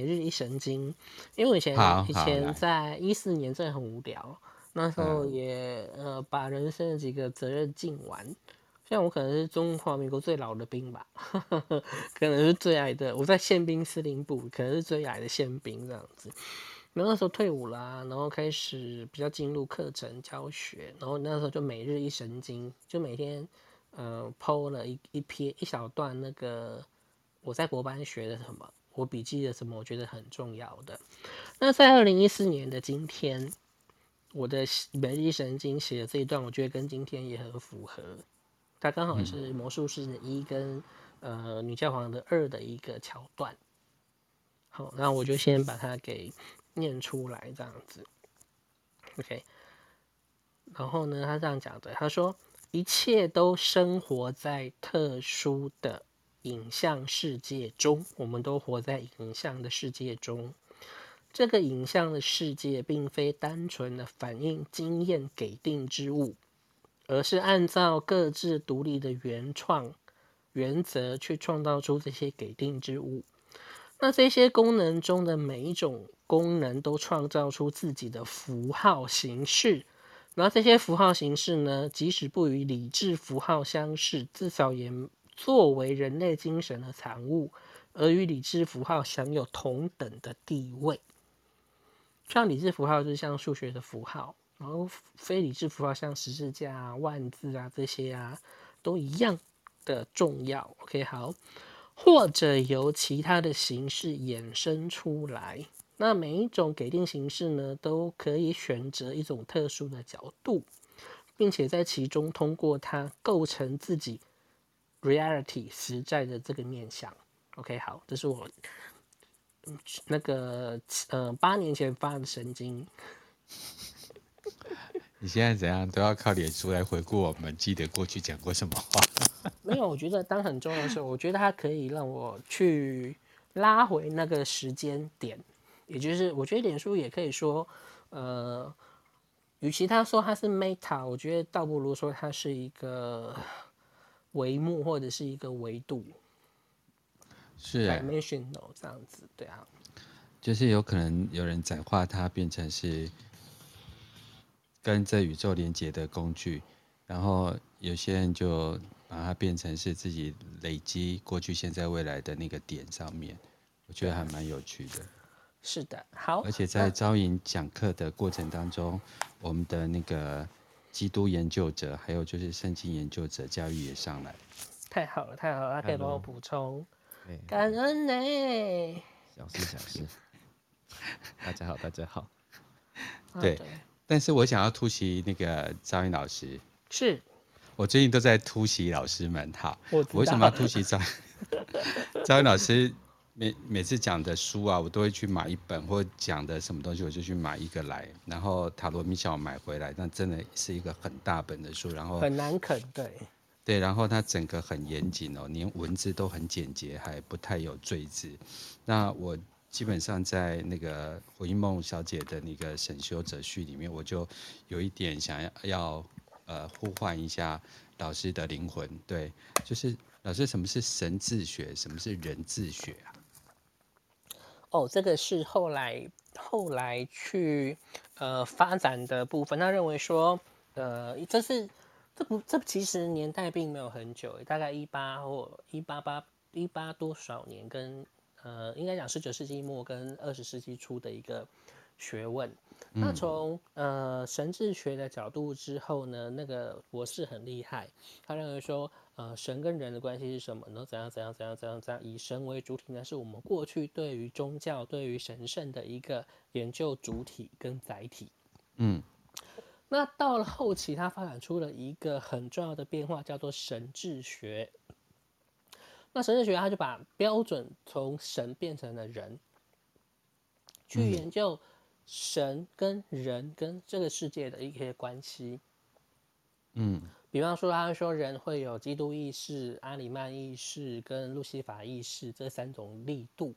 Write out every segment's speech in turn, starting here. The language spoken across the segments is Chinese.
每日一神经，因为我以前以前在一四年真的很无聊，那时候也呃把人生的几个责任尽完。像我可能是中华民国最老的兵吧，可能是最矮的。我在宪兵司令部，可能是最矮的宪兵这样子。然后那时候退伍啦、啊，然后开始比较进入课程教学，然后那时候就每日一神经，就每天呃 po 了一一篇一小段那个我在国班学的什么，我笔记的什么，我觉得很重要的。那在二零一四年的今天，我的每日一神经写的这一段，我觉得跟今天也很符合。它刚好是魔术师的一跟、嗯、呃女教皇的二的一个桥段。好，那我就先把它给念出来，这样子。OK。然后呢，他这样讲的，他说一切都生活在特殊的影像世界中，我们都活在影像的世界中。这个影像的世界并非单纯的反映经验给定之物。而是按照各自独立的原创原则去创造出这些给定之物。那这些功能中的每一种功能都创造出自己的符号形式。那这些符号形式呢，即使不与理智符号相似，至少也作为人类精神的产物，而与理智符号享有同等的地位。像理智符号就像数学的符号。然后非理智符号像十字架啊、万字啊这些啊，都一样的重要。OK，好，或者由其他的形式衍生出来。那每一种给定形式呢，都可以选择一种特殊的角度，并且在其中通过它构成自己 reality 实在的这个面向。OK，好，这是我那个呃八年前发的神经。你现在怎样都要靠脸书来回顾我们，记得过去讲过什么话？没有，我觉得当很重要的时候，我觉得它可以让我去拉回那个时间点，也就是我觉得脸书也可以说，呃，与其他说它是 meta，我觉得倒不如说它是一个维目或者是一个维度，是 dimensional 这样子，对啊，就是有可能有人转化它变成是。跟这宇宙连接的工具，然后有些人就把它变成是自己累积过去、现在、未来的那个点上面，我觉得还蛮有趣的。是的，好。而且在招引讲课的过程当中，我们的那个基督研究者，还有就是圣经研究者教育也上来。太好了，太好了，他可以帮我补充。感恩呢。小事小事。大家好，大家好。对。对但是我想要突袭那个张云老师，是我最近都在突袭老师们。哈，我为什么要突袭张张 云老师？每每次讲的书啊，我都会去买一本，或讲的什么东西，我就去买一个来。然后塔罗米小买回来，那真的是一个很大本的书，然后很难啃，对对，然后它整个很严谨哦，连文字都很简洁，还不太有赘字。那我。基本上在那个胡因梦小姐的那个神修者序里面，我就有一点想要要呃呼唤一下老师的灵魂，对，就是老师，什么是神智学，什么是人智学啊？哦，这个是后来后来去呃发展的部分。他认为说，呃，这是这不这其实年代并没有很久，大概一八或一八八一八多少年跟。呃，应该讲十九世纪末跟二十世纪初的一个学问。嗯、那从呃神智学的角度之后呢，那个博士很厉害，他认为说，呃，神跟人的关系是什么呢？怎样怎样怎样怎样怎样？以神为主体呢，是我们过去对于宗教、对于神圣的一个研究主体跟载体。嗯，那到了后期，它发展出了一个很重要的变化，叫做神智学。那神智学它就把标准从神变成了人，去研究神跟人跟这个世界的一些关系。嗯，比方说，他会说人会有基督意识、阿里曼意识跟路西法意识这三种力度，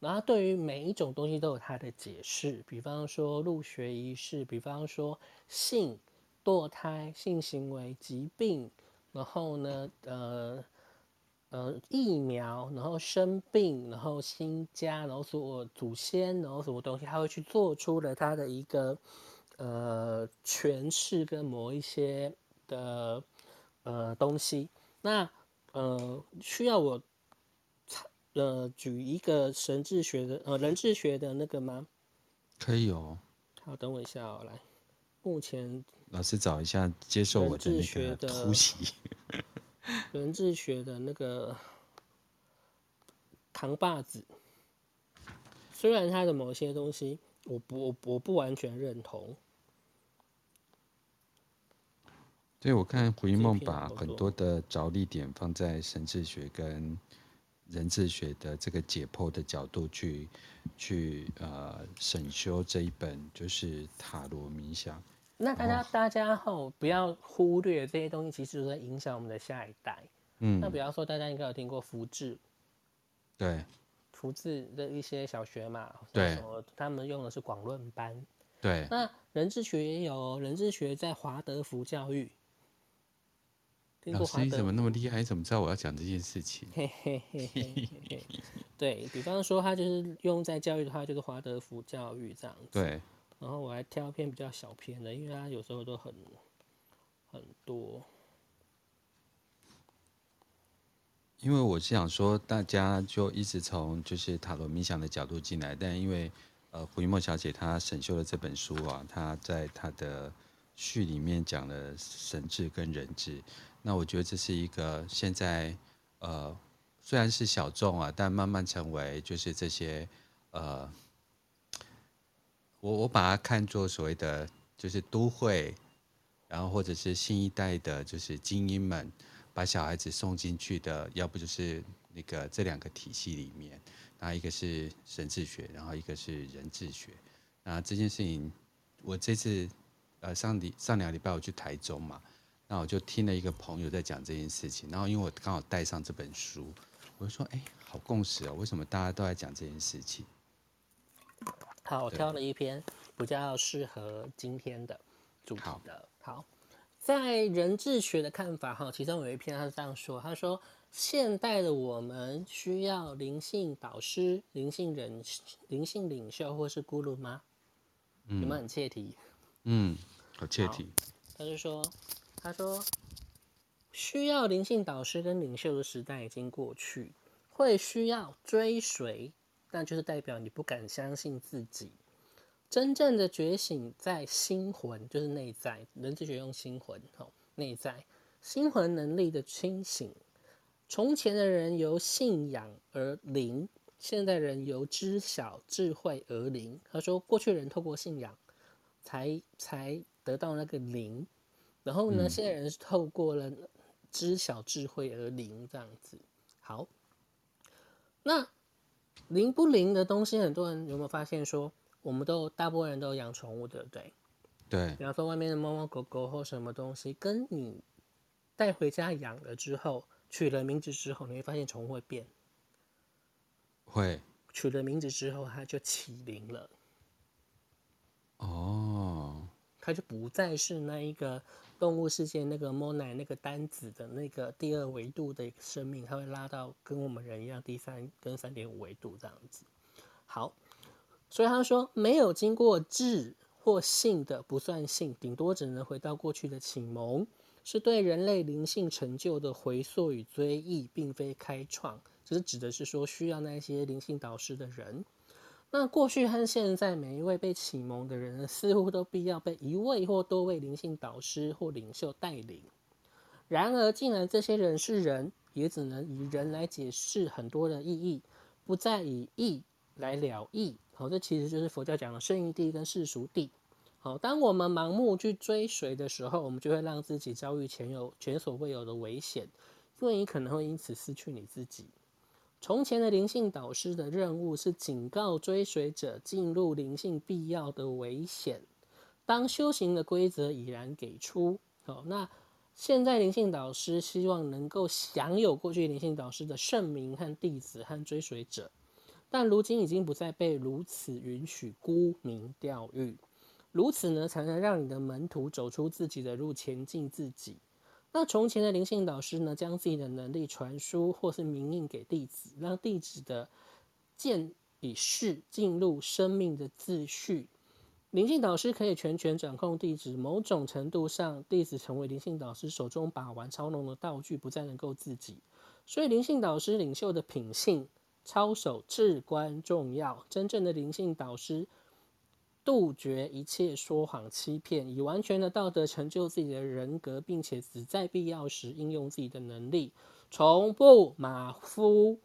然后对于每一种东西都有他的解释。比方说入学仪式，比方说性、堕胎、性行为、疾病，然后呢，呃。呃疫苗，然后生病，然后新家，然后所祖先，然后什么东西，他会去做出了他的一个呃诠释跟某一些的呃东西。那呃需要我呃举一个神智学的呃人智学的那个吗？可以哦。好，等我一下哦，来。目前老师找一下接受我的那个突袭。人智学的那个扛把子，虽然他的某些东西我不我我不完全认同。对，我看胡一梦把很多的着力点放在神智学跟人智学的这个解剖的角度去去呃审修这一本就是塔罗冥想。那大家大家后不要忽略这些东西，其实都在影响我们的下一代。嗯，那比方说大家应该有听过福智，对，福智的一些小学嘛，对，他们用的是广论班，对。那人智学也有，人智学在华德福教育。老师，你怎么那么厉害？你怎么知道我要讲这件事情？嘿嘿嘿嘿嘿，对，比方说他就是用在教育的话，就是华德福教育这样子。对。然后我还挑一篇比较小篇的，因为他有时候都很很多。因为我是想说，大家就一直从就是塔罗冥想的角度进来，但因为呃胡一墨小姐她审修了这本书啊，她在她的序里面讲了神智跟人智，那我觉得这是一个现在呃虽然是小众啊，但慢慢成为就是这些呃。我我把它看作所谓的就是都会，然后或者是新一代的，就是精英们把小孩子送进去的，要不就是那个这两个体系里面，那一个是神智学，然后一个是人智学。那这件事情，我这次呃上礼上两个礼拜我去台中嘛，那我就听了一个朋友在讲这件事情，然后因为我刚好带上这本书，我就说哎，好共识哦，为什么大家都在讲这件事情？好，我挑了一篇比较适合今天的主题的。好，好，在人智学的看法哈，其中有一篇他是这样说：他说，现代的我们需要灵性导师、灵性人、灵性领袖或是咕噜吗？嗯，有没有很切题？嗯，好切题。他就说，他说，需要灵性导师跟领袖的时代已经过去，会需要追随。那就是代表你不敢相信自己，真正的觉醒在心魂，就是内在。人智学用心魂，吼，内在心魂能力的清醒。从前的人由信仰而灵，现代人由知晓智慧而灵。他说，过去人透过信仰才才得到那个灵，然后呢，现在人是透过了知晓智慧而灵，这样子。好，那。灵不灵的东西，很多人有没有发现说，我们都大部分人都养宠物，对不对？对。比方说外面的猫猫狗狗或什么东西，跟你带回家养了之后，取了名字之后，你会发现宠物会变。会。取了名字之后，它就起灵了。哦。它就不再是那一个。动物世界那个 monad 那个单子的那个第二维度的生命，它会拉到跟我们人一样第三跟三点五维度这样子。好，所以他说没有经过智或性的不算性，顶多只能回到过去的启蒙，是对人类灵性成就的回溯与追忆，并非开创。只是指的是说需要那些灵性导师的人。那过去和现在，每一位被启蒙的人，似乎都必要被一位或多位灵性导师或领袖带领。然而，既然这些人是人，也只能以人来解释很多的意义，不再以义来了义。好，这其实就是佛教讲的圣义地跟世俗地。好，当我们盲目去追随的时候，我们就会让自己遭遇前有前所未有的危险，因为你可能会因此失去你自己。从前的灵性导师的任务是警告追随者进入灵性必要的危险。当修行的规则已然给出，好，那现在灵性导师希望能够享有过去灵性导师的圣名和弟子和追随者，但如今已经不再被如此允许沽名钓誉。如此呢，才能让你的门徒走出自己的路，前进自己。那从前的灵性导师呢，将自己的能力传输或是铭印给弟子，让弟子的见以识进入生命的秩序。灵性导师可以全权掌控弟子，某种程度上，弟子成为灵性导师手中把玩操弄的道具，不再能够自己。所以，灵性导师领袖的品性操守至关重要。真正的灵性导师杜绝一切说谎欺骗，以完全的道德成就自己的人格，并且只在必要时应用自己的能力，从不马虎、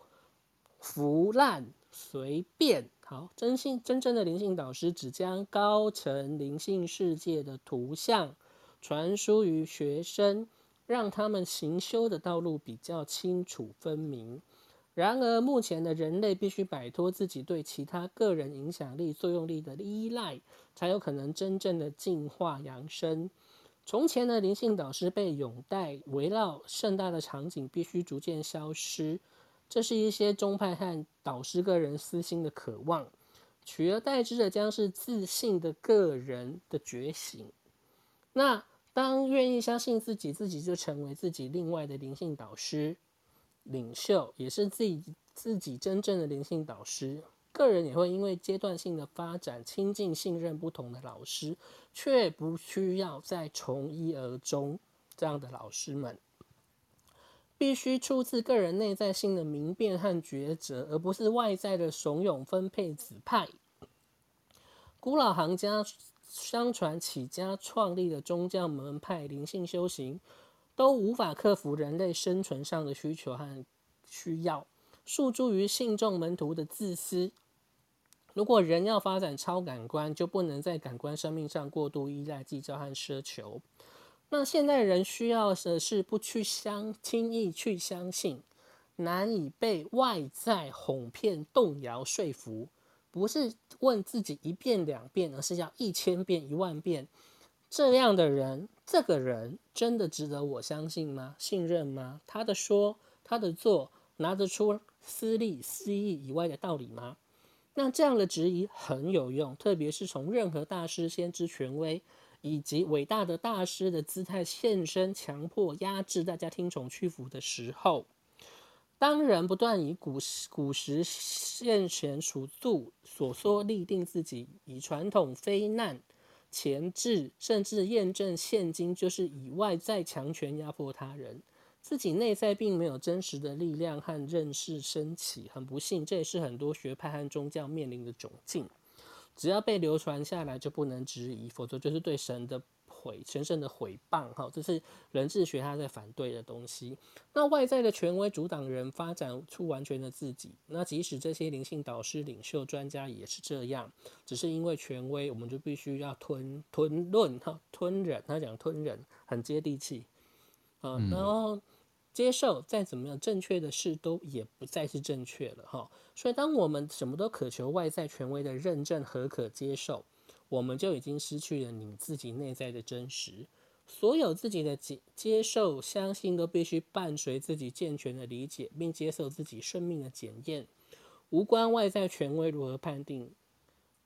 腐烂、随便。好，真性真正的灵性导师只将高层灵性世界的图像传输于学生，让他们行修的道路比较清楚分明。然而，目前的人类必须摆脱自己对其他个人影响力、作用力的依赖，才有可能真正的进化扬升。从前的灵性导师被拥戴、围绕盛大的场景，必须逐渐消失。这是一些宗派和导师个人私心的渴望，取而代之的将是自信的个人的觉醒。那当愿意相信自己，自己就成为自己另外的灵性导师、领袖，也是自己自己真正的灵性导师。个人也会因为阶段性的发展，亲近、信任不同的老师，却不需要再从一而终这样的老师们。必须出自个人内在性的明辨和抉择，而不是外在的怂恿分配指派。古老行家相传起家创立的宗教门派、灵性修行，都无法克服人类生存上的需求和需要，诉诸于信众门徒的自私。如果人要发展超感官，就不能在感官生命上过度依赖、计较和奢求。那现代人需要的是不去相轻易去相信，难以被外在哄骗、动摇、说服，不是问自己一遍两遍，而是要一千遍、一万遍。这样的人，这个人真的值得我相信吗？信任吗？他的说，他的做，拿得出私利私义以外的道理吗？那这样的质疑很有用，特别是从任何大师、先知、权威。以及伟大的大师的姿态现身，强迫压制大家听从屈服的时候，当人不断以古时古时现前处度所说立定自己，以传统非难前置，甚至验证现金就是以外在强权压迫他人，自己内在并没有真实的力量和认识升起，很不幸，这也是很多学派和宗教面临的窘境。只要被流传下来，就不能质疑，否则就是对神的毁、神圣的毁谤。哈，这是人智学他在反对的东西。那外在的权威阻挡人发展出完全的自己。那即使这些灵性导师、领袖、专家也是这样，只是因为权威，我们就必须要吞吞论哈，吞忍。他讲吞忍，很接地气。嗯，然后。接受再怎么样正确的事都也不再是正确了哈，所以当我们什么都渴求外在权威的认证和可接受，我们就已经失去了你自己内在的真实。所有自己的接接受、相信都必须伴随自己健全的理解，并接受自己生命的检验，无关外在权威如何判定。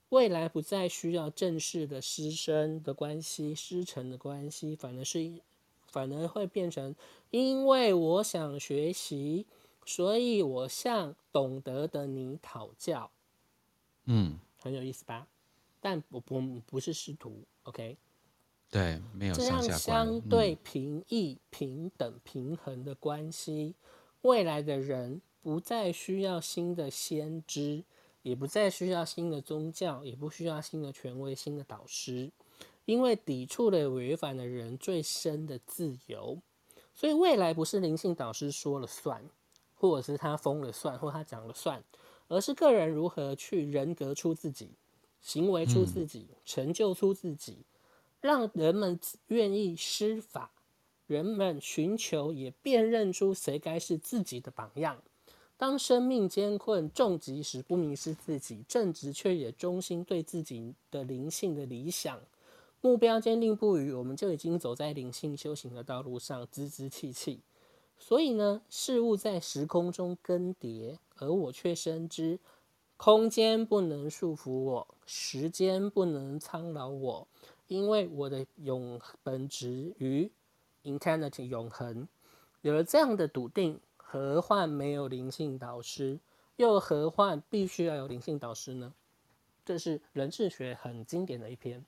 未来不再需要正式的师生的关系、师承的关系，反而是。反而会变成，因为我想学习，所以我向懂得的你讨教。嗯，很有意思吧？但我不不是师徒，OK？对，没有。这样相对平易、平等、平衡的关系，嗯，未来的人不再需要新的先知，也不再需要新的宗教，也不需要新的权威、新的导师。因为抵触了违反的人最深的自由，所以未来不是灵性导师说了算，或者是他封了算，或他讲了算，而是个人如何去人格出自己，行为出自己，成就出自己，让人们愿意施法，人们寻求也辨认出谁该是自己的榜样。当生命艰困重疾时，不迷失自己，正直却也忠心对自己的灵性的理想。目标坚定不移，我们就已经走在灵性修行的道路上，滋滋气气。所以呢，事物在时空中更迭，而我却深知，空间不能束缚我，时间不能苍老我，因为我的永本质与，eternity 永恒，有了这样的笃定，何患没有灵性导师？又何患必须要有灵性导师呢？这是人智学很经典的一篇。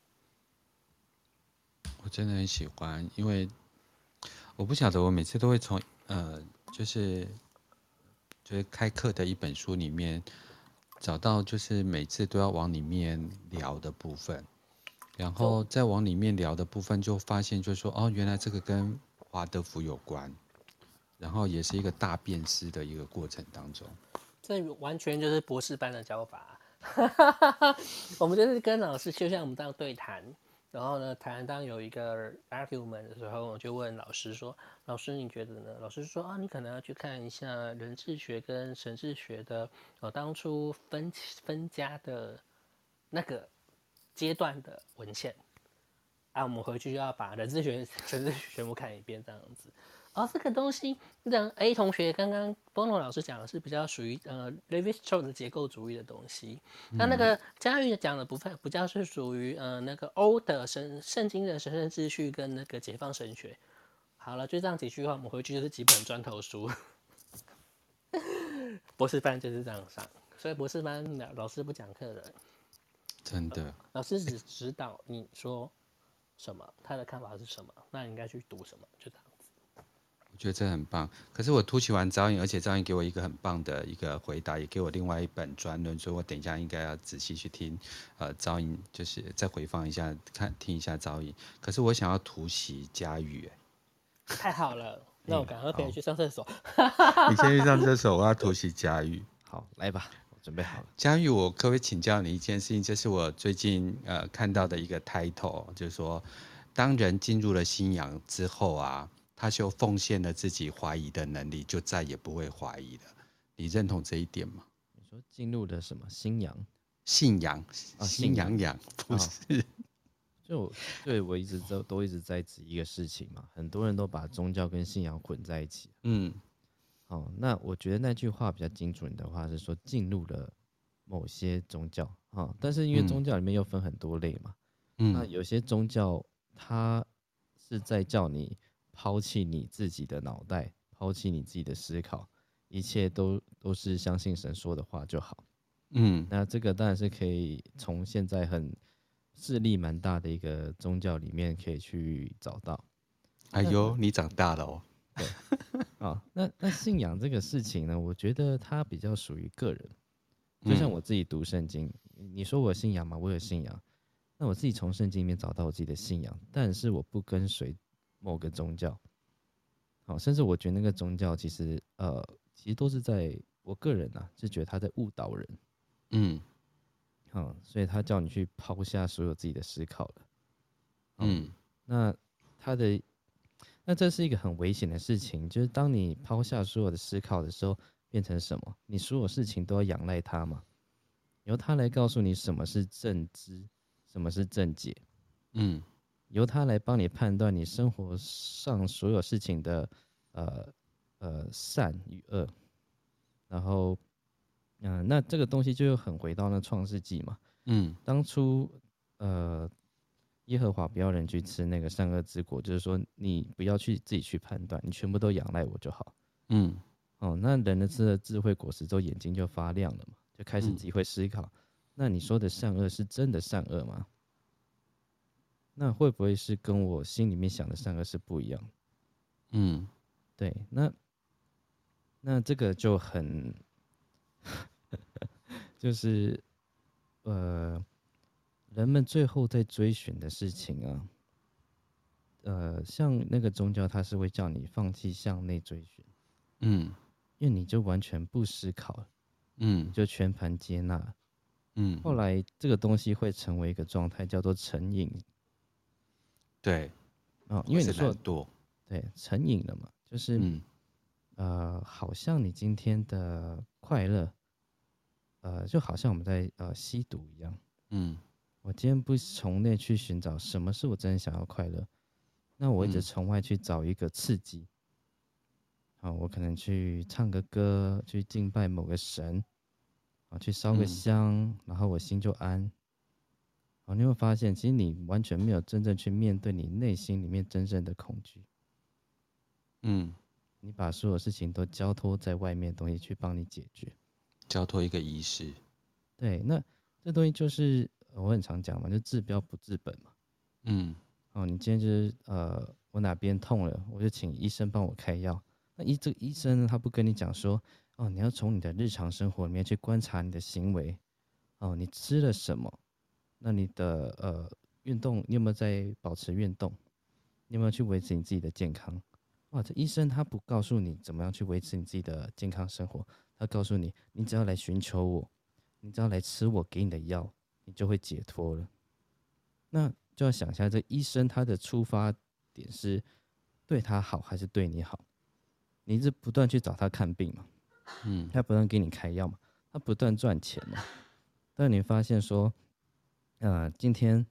我真的很喜欢，因为我不晓得，我每次都会从呃，就是就是开课的一本书里面找到，就是每次都要往里面聊的部分，然后再往里面聊的部分，就发现就是说，哦，原来这个跟华德福有关，然后也是一个大辨识的一个过程当中。这完全就是博士班的教法，我们就是跟老师，就像我们这样对谈。然后呢，台湾当有一个 argument 的时候，我就问老师说：“老师，你觉得呢？”老师说：“啊，你可能要去看一下人智学跟神智学的，呃，当初分分家的那个阶段的文献。”啊，我们回去就要把人智学、神智学全部看一遍，这样子。哦，这个东西，让 A 同学刚刚 Bono 老师讲的是比较属于呃 Levi-Strauss 的结构主义的东西，那、嗯、那个嘉玉讲的部分比较是属于呃那个欧的神圣经的神圣秩序跟那个解放神学。好了，就这样几句话，我们回去就是几本砖头书。博士班就是这样上，所以博士班老老师不讲课的，真的，老师只指导你说什么，他的看法是什么，那你应该去读什么，就这样。我觉得这很棒，可是我突袭完招引，而且招引给我一个很棒的一个回答，也给我另外一本专论，所以我等一下应该要仔细去听，呃，招引就是再回放一下，看听一下招引。可是我想要突袭佳玉，哎，太好了，那我赶快可以去上厕所。你先去上厕所，我要突袭佳玉。好，来吧，我准备好了。佳玉，我可不可以请教你一件事情？这是我最近呃看到的一个 title，就是说，当人进入了信仰之后啊。他就奉献了自己怀疑的能力，就再也不会怀疑了。你认同这一点吗？你说进入了什么信仰？信仰啊，信仰仰不是？哦、就对我一直都都一直在指一个事情嘛。很多人都把宗教跟信仰混在一起。嗯，哦，那我觉得那句话比较精准的话是说进入了某些宗教啊、哦，但是因为宗教里面又分很多类嘛。嗯，那有些宗教它是在叫你。抛弃你自己的脑袋，抛弃你自己的思考，一切都都是相信神说的话就好。嗯，那这个当然是可以从现在很势力蛮大的一个宗教里面可以去找到。哎呦，你长大了哦。对，啊，那那信仰这个事情呢，我觉得它比较属于个人。就像我自己读圣经，嗯，你说我信仰吗？我有信仰。那我自己从圣经里面找到我自己的信仰，但是我不跟随。某个宗教，好，甚至我觉得那个宗教其实，呃，其实都是在我个人啊，是觉得他在误导人，嗯，好，所以他叫你去抛下所有自己的思考了，嗯，那他的，那这是一个很危险的事情，就是当你抛下所有的思考的时候，变成什么？你所有事情都要仰赖他嘛，由他来告诉你什么是正知，什么是正解，嗯。由他来帮你判断你生活上所有事情的，呃呃善与恶，然后，嗯、呃，那这个东西就又很回到那创世纪嘛，嗯，当初呃耶和华不要人去吃那个善恶之果，就是说你不要去自己去判断，你全部都仰赖我就好，嗯，哦，那人的吃了智慧果实之后眼睛就发亮了嘛，就开始自己会思考，嗯、那你说的善恶是真的善恶吗？那会不会是跟我心里面想的善恶是不一样？嗯，对，那那这个就很，就是呃，人们最后在追寻的事情啊，呃，像那个宗教，它是会叫你放弃向内追寻，嗯，因为你就完全不思考，嗯，就全盘接纳，嗯，后来这个东西会成为一个状态，叫做成瘾。对，哦，因为你说多，对，成瘾了嘛，就是，嗯，呃，好像你今天的快乐，呃，就好像我们在呃吸毒一样，嗯，我今天不从内去寻找什么是我真的想要快乐，那我一直从外去找一个刺激，好，嗯，我可能去唱个歌，去敬拜某个神，啊，去烧个香，嗯，然后我心就安。哦，你会发现，其实你完全没有真正去面对你内心里面真正的恐惧。嗯，你把所有事情都交托在外面东西去帮你解决，交托一个仪式。对，那这东西就是我很常讲嘛，就治标不治本嘛。嗯，哦，你今天就是呃，我哪边痛了，我就请医生帮我开药。那医这个医生呢，他不跟你讲说，哦，你要从你的日常生活里面去观察你的行为，哦，你吃了什么？那你的呃运动，你有没有在保持运动？你有没有去维持你自己的健康？哇，这医生他不告诉你怎么样去维持你自己的健康生活，他告诉你，你只要来寻求我，你只要来吃我给你的药，你就会解脱了。那就要想一下，这医生他的出发点是对他好还是对你好？你一直不断去找他看病嘛，嗯，他不断给你开药嘛，他不断赚钱嘛。但你发现说，呃，今天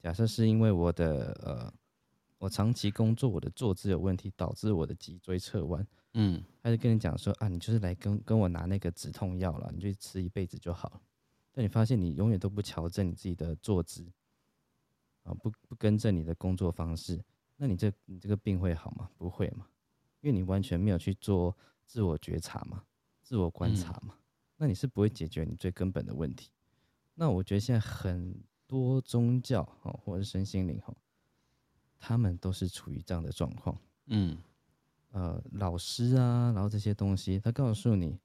假设是因为我的呃，我长期工作我的坐姿有问题，导致我的脊椎侧弯，嗯，他就跟你讲说啊，你就是来跟跟我拿那个止痛药了，你就吃一辈子就好了。但你发现你永远都不调整你自己的坐姿，啊，不不更正你的工作方式，那你这你这个病会好吗？不会嘛。因为你完全没有去做自我觉察嘛，自我观察嘛，嗯、那你是不会解决你最根本的问题。那我觉得现在很多宗教哦，或者是身心灵哈，他们都是处于这样的状况。嗯，呃，老师啊，然后这些东西，他告诉你，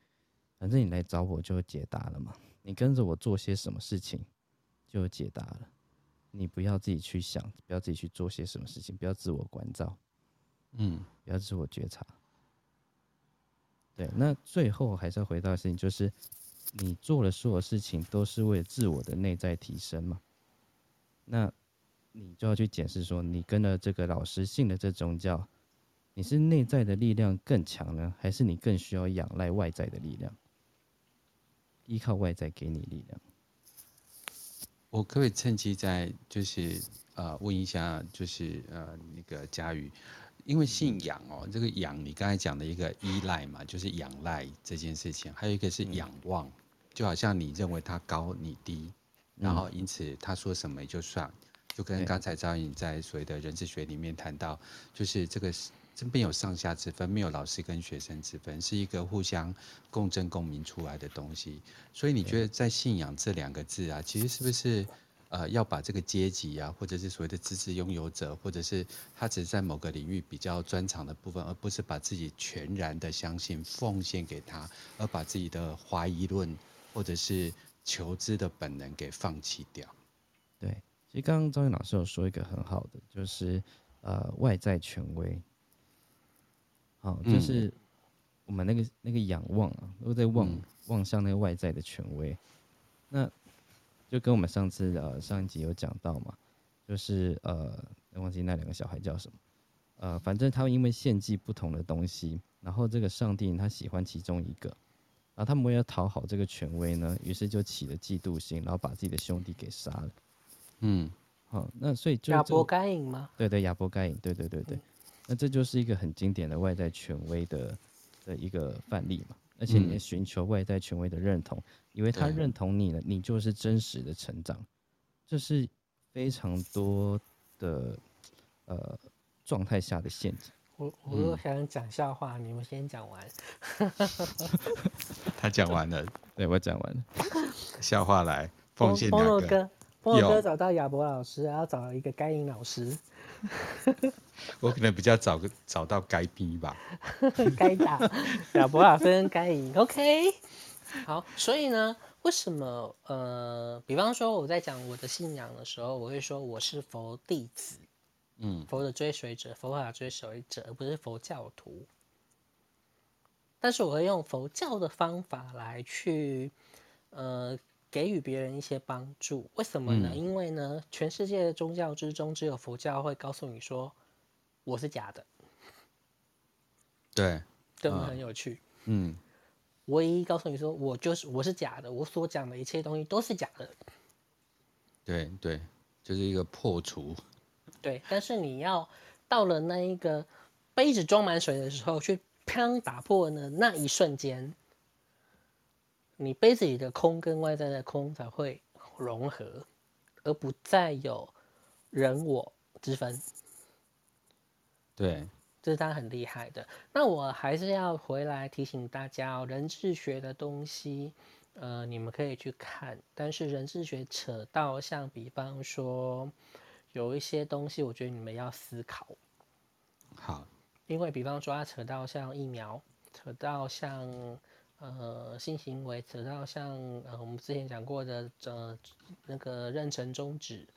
反正你来找我就有解答了嘛，你跟着我做些什么事情就有解答了。你不要自己去想，不要自己去做些什么事情，不要自我关照。嗯，不要自我觉察。对，那最后还是要回到的事情，就是你做的所有事情都是为了自我的内在提升嘛？那你就要去检视说，你跟了这个老师信的这宗教，你是内在的力量更强呢，还是你更需要仰赖外在的力量？依靠外在给你力量？我可不可以趁机再就是呃问一下，就是呃那个佳宇。因为信仰哦，这个仰你刚才讲的一个依赖嘛，就是仰赖这件事情，还有一个是仰望，就好像你认为他高你低，然后因此他说什么也就算，就跟刚才赵颖在所谓的人智学里面谈到，就是这个这边有上下之分，没有老师跟学生之分，是一个互相共振共鸣出来的东西。所以你觉得在信仰这两个字啊，其实是不是？呃，要把这个阶级啊，或者是所谓的资质拥有者，或者是他只是在某个领域比较专长的部分，而不是把自己全然的相信奉献给他，而把自己的怀疑论或者是求知的本能给放弃掉。对，其实刚刚张云老师有说一个很好的，就是呃外在权威，好，就是我们那个那个仰望啊，都在望望向那个外在的权威，那。就跟我们上次呃上一集有讲到嘛，就是呃忘记那两个小孩叫什么，呃反正他们因为献祭不同的东西，然后这个上帝他喜欢其中一个，然后他们为了讨好这个权威呢，于是就起了嫉妒心，然后把自己的兄弟给杀了。嗯，好，那所以就亚伯该隐吗？对对，亚伯该隐，对对对对，那这就是一个很经典的外在权威的的一个范例嘛。而且你寻求外在权威的认同，嗯、以为他认同你了，你就是真实的成长，这是非常多的呃状态下的陷阱。我我又想讲笑话，嗯、你们先讲完。他讲完了，对，我讲完了。笑话来，奉献两个。哥，波哥找到亚伯老师，然后找了一个该隐老师。我可能比较早找到该逼吧，该打亚伯老师跟该隐，OK。好，所以呢，为什么呃，比方说我在讲我的信仰的时候，我会说我是佛弟子，嗯，佛的追随者，佛法追随者，而不是佛教徒。但是我会用佛教的方法来去呃。给予别人一些帮助，为什么呢？嗯、因为呢，全世界的宗教之中，只有佛教会告诉你说我是假的。对，对，很有趣。嗯，唯一告诉你说我就是我是假的，我所讲的一切东西都是假的。对对，就是一个破除。对，但是你要到了那一个杯子装满水的时候，去砰打破的，那一瞬间。你杯子里的空跟外在的空才会融合，而不再有人我之分。对，这是他很厉害的。那我还是要回来提醒大家哦，人智学的东西，呃，你们可以去看，但是人智学扯到像比方说有一些东西，我觉得你们要思考。好，因为比方说他扯到像疫苗，扯到像。呃，性行为扯到像呃，我们之前讲过的呃，那个妊娠终止，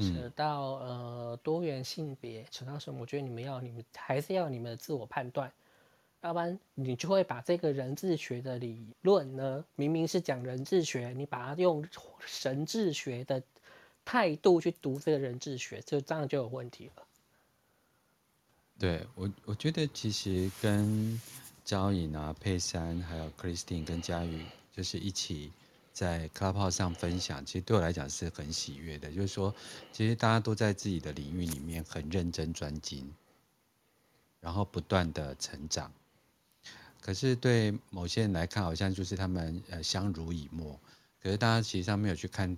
扯到呃多元性别，扯到什么？我觉得你们要，你们还是要你们的自我判断，要不然你就会把这个人智学的理论呢，明明是讲人智学，你把它用神智学的态度去读这个人智学，就这样就有问题了。对我，我觉得其实跟。焦颖啊，佩珊，还有 Christine 跟佳宇，就是一起在 Clubhouse 上分享。其实对我来讲是很喜悦的，就是说，其实大家都在自己的领域里面很认真专精，然后不断的成长。可是对某些人来看，好像就是他们呃相濡以沫。可是大家其实上没有去看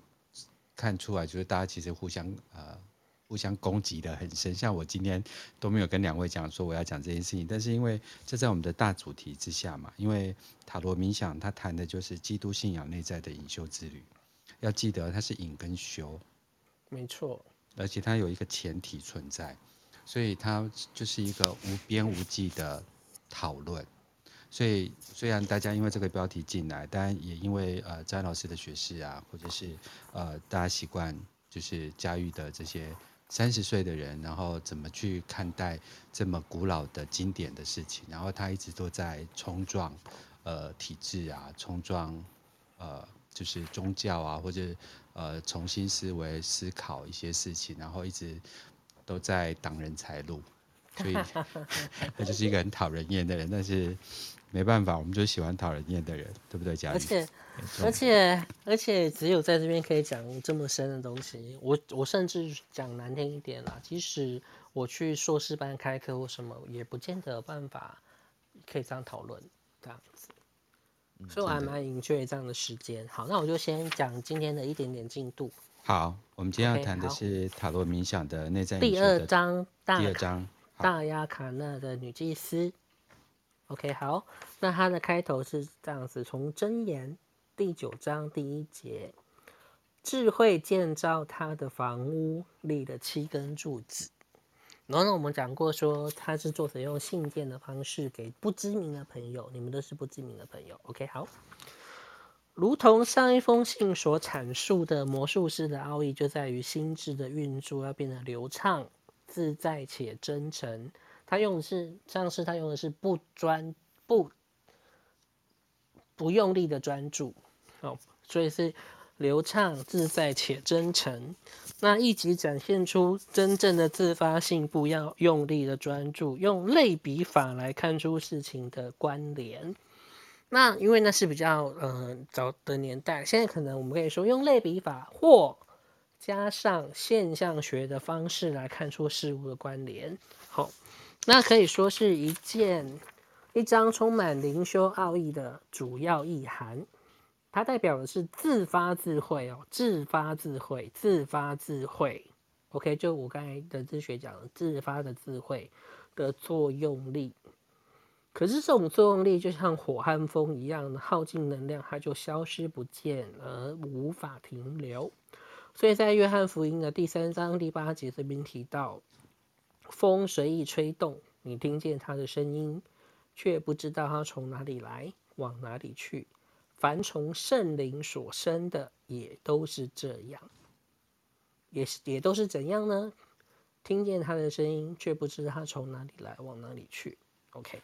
看出来，就是大家其实互相呃。互相攻击的很深，像我今天都没有跟两位讲说我要讲这件事情，但是因为这在我们的大主题之下嘛，因为塔罗冥想它谈的就是基督信仰内在的隐修之旅，要记得它是隐跟修，没错，而且它有一个前提存在，所以它就是一个无边无际的讨论。所以虽然大家因为这个标题进来，但也因为呃詹老师的学识啊，或者是呃大家习惯就是嘉玉的这些。三十岁的人，然后怎么去看待这么古老的经典的事情？然后他一直都在冲撞，呃，体制啊，冲撞，呃，就是宗教啊，或者呃，重新思维思考一些事情，然后一直都在挡人财路，所以 他就是一个很讨人厌的人。但是没办法，我们就喜欢讨人厌的人，对不对，嘉义？而且而且只有在这边可以讲这么深的东西，我我甚至讲难听一点啦，即使我去硕士班开课或什么，也不见得有办法可以这样讨论这样子，所以我还蛮 enjoy 这样的时间。好，那我就先讲今天的一点点进度。好，我们今天要谈的是塔罗冥想的内在的第二章，第二章大雅卡纳的女祭司。OK，好，那它的开头是这样子，从箴言。第九章第一节，智慧建造他的房屋，立了七根柱子。然后呢，我们讲过说，他是作者用信件的方式给不知名的朋友，你们都是不知名的朋友。OK，好，如同上一封信所阐述的魔术师的奥义，就在于心智的运作要变得流畅、自在且真诚。他用的是，上次他用的是不专不不用力的专注。哦，所以是流畅、自在且真诚。那一集展现出真正的自发性，不要用力的专注，用类比法来看出事情的关联。那因为那是比较嗯、早的年代，现在可能我们可以说用类比法或加上现象学的方式来看出事物的关联。好，那可以说是一件一张充满灵修奥义的主要意涵。它代表的是自发智慧哦，自发智慧，自发智慧。OK，就我刚才的哲学讲的，自发的智慧的作用力。可是这种作用力就像火和风一样耗尽能量，它就消失不见，而无法停留。所以在约翰福音的第三章第八节这边提到，风随意吹动，你听见它的声音，却不知道它从哪里来，往哪里去。凡从圣灵所生的，也都是这样，也是也都是怎样呢？听见他的声音，却不知他从哪里来，往哪里去。OK，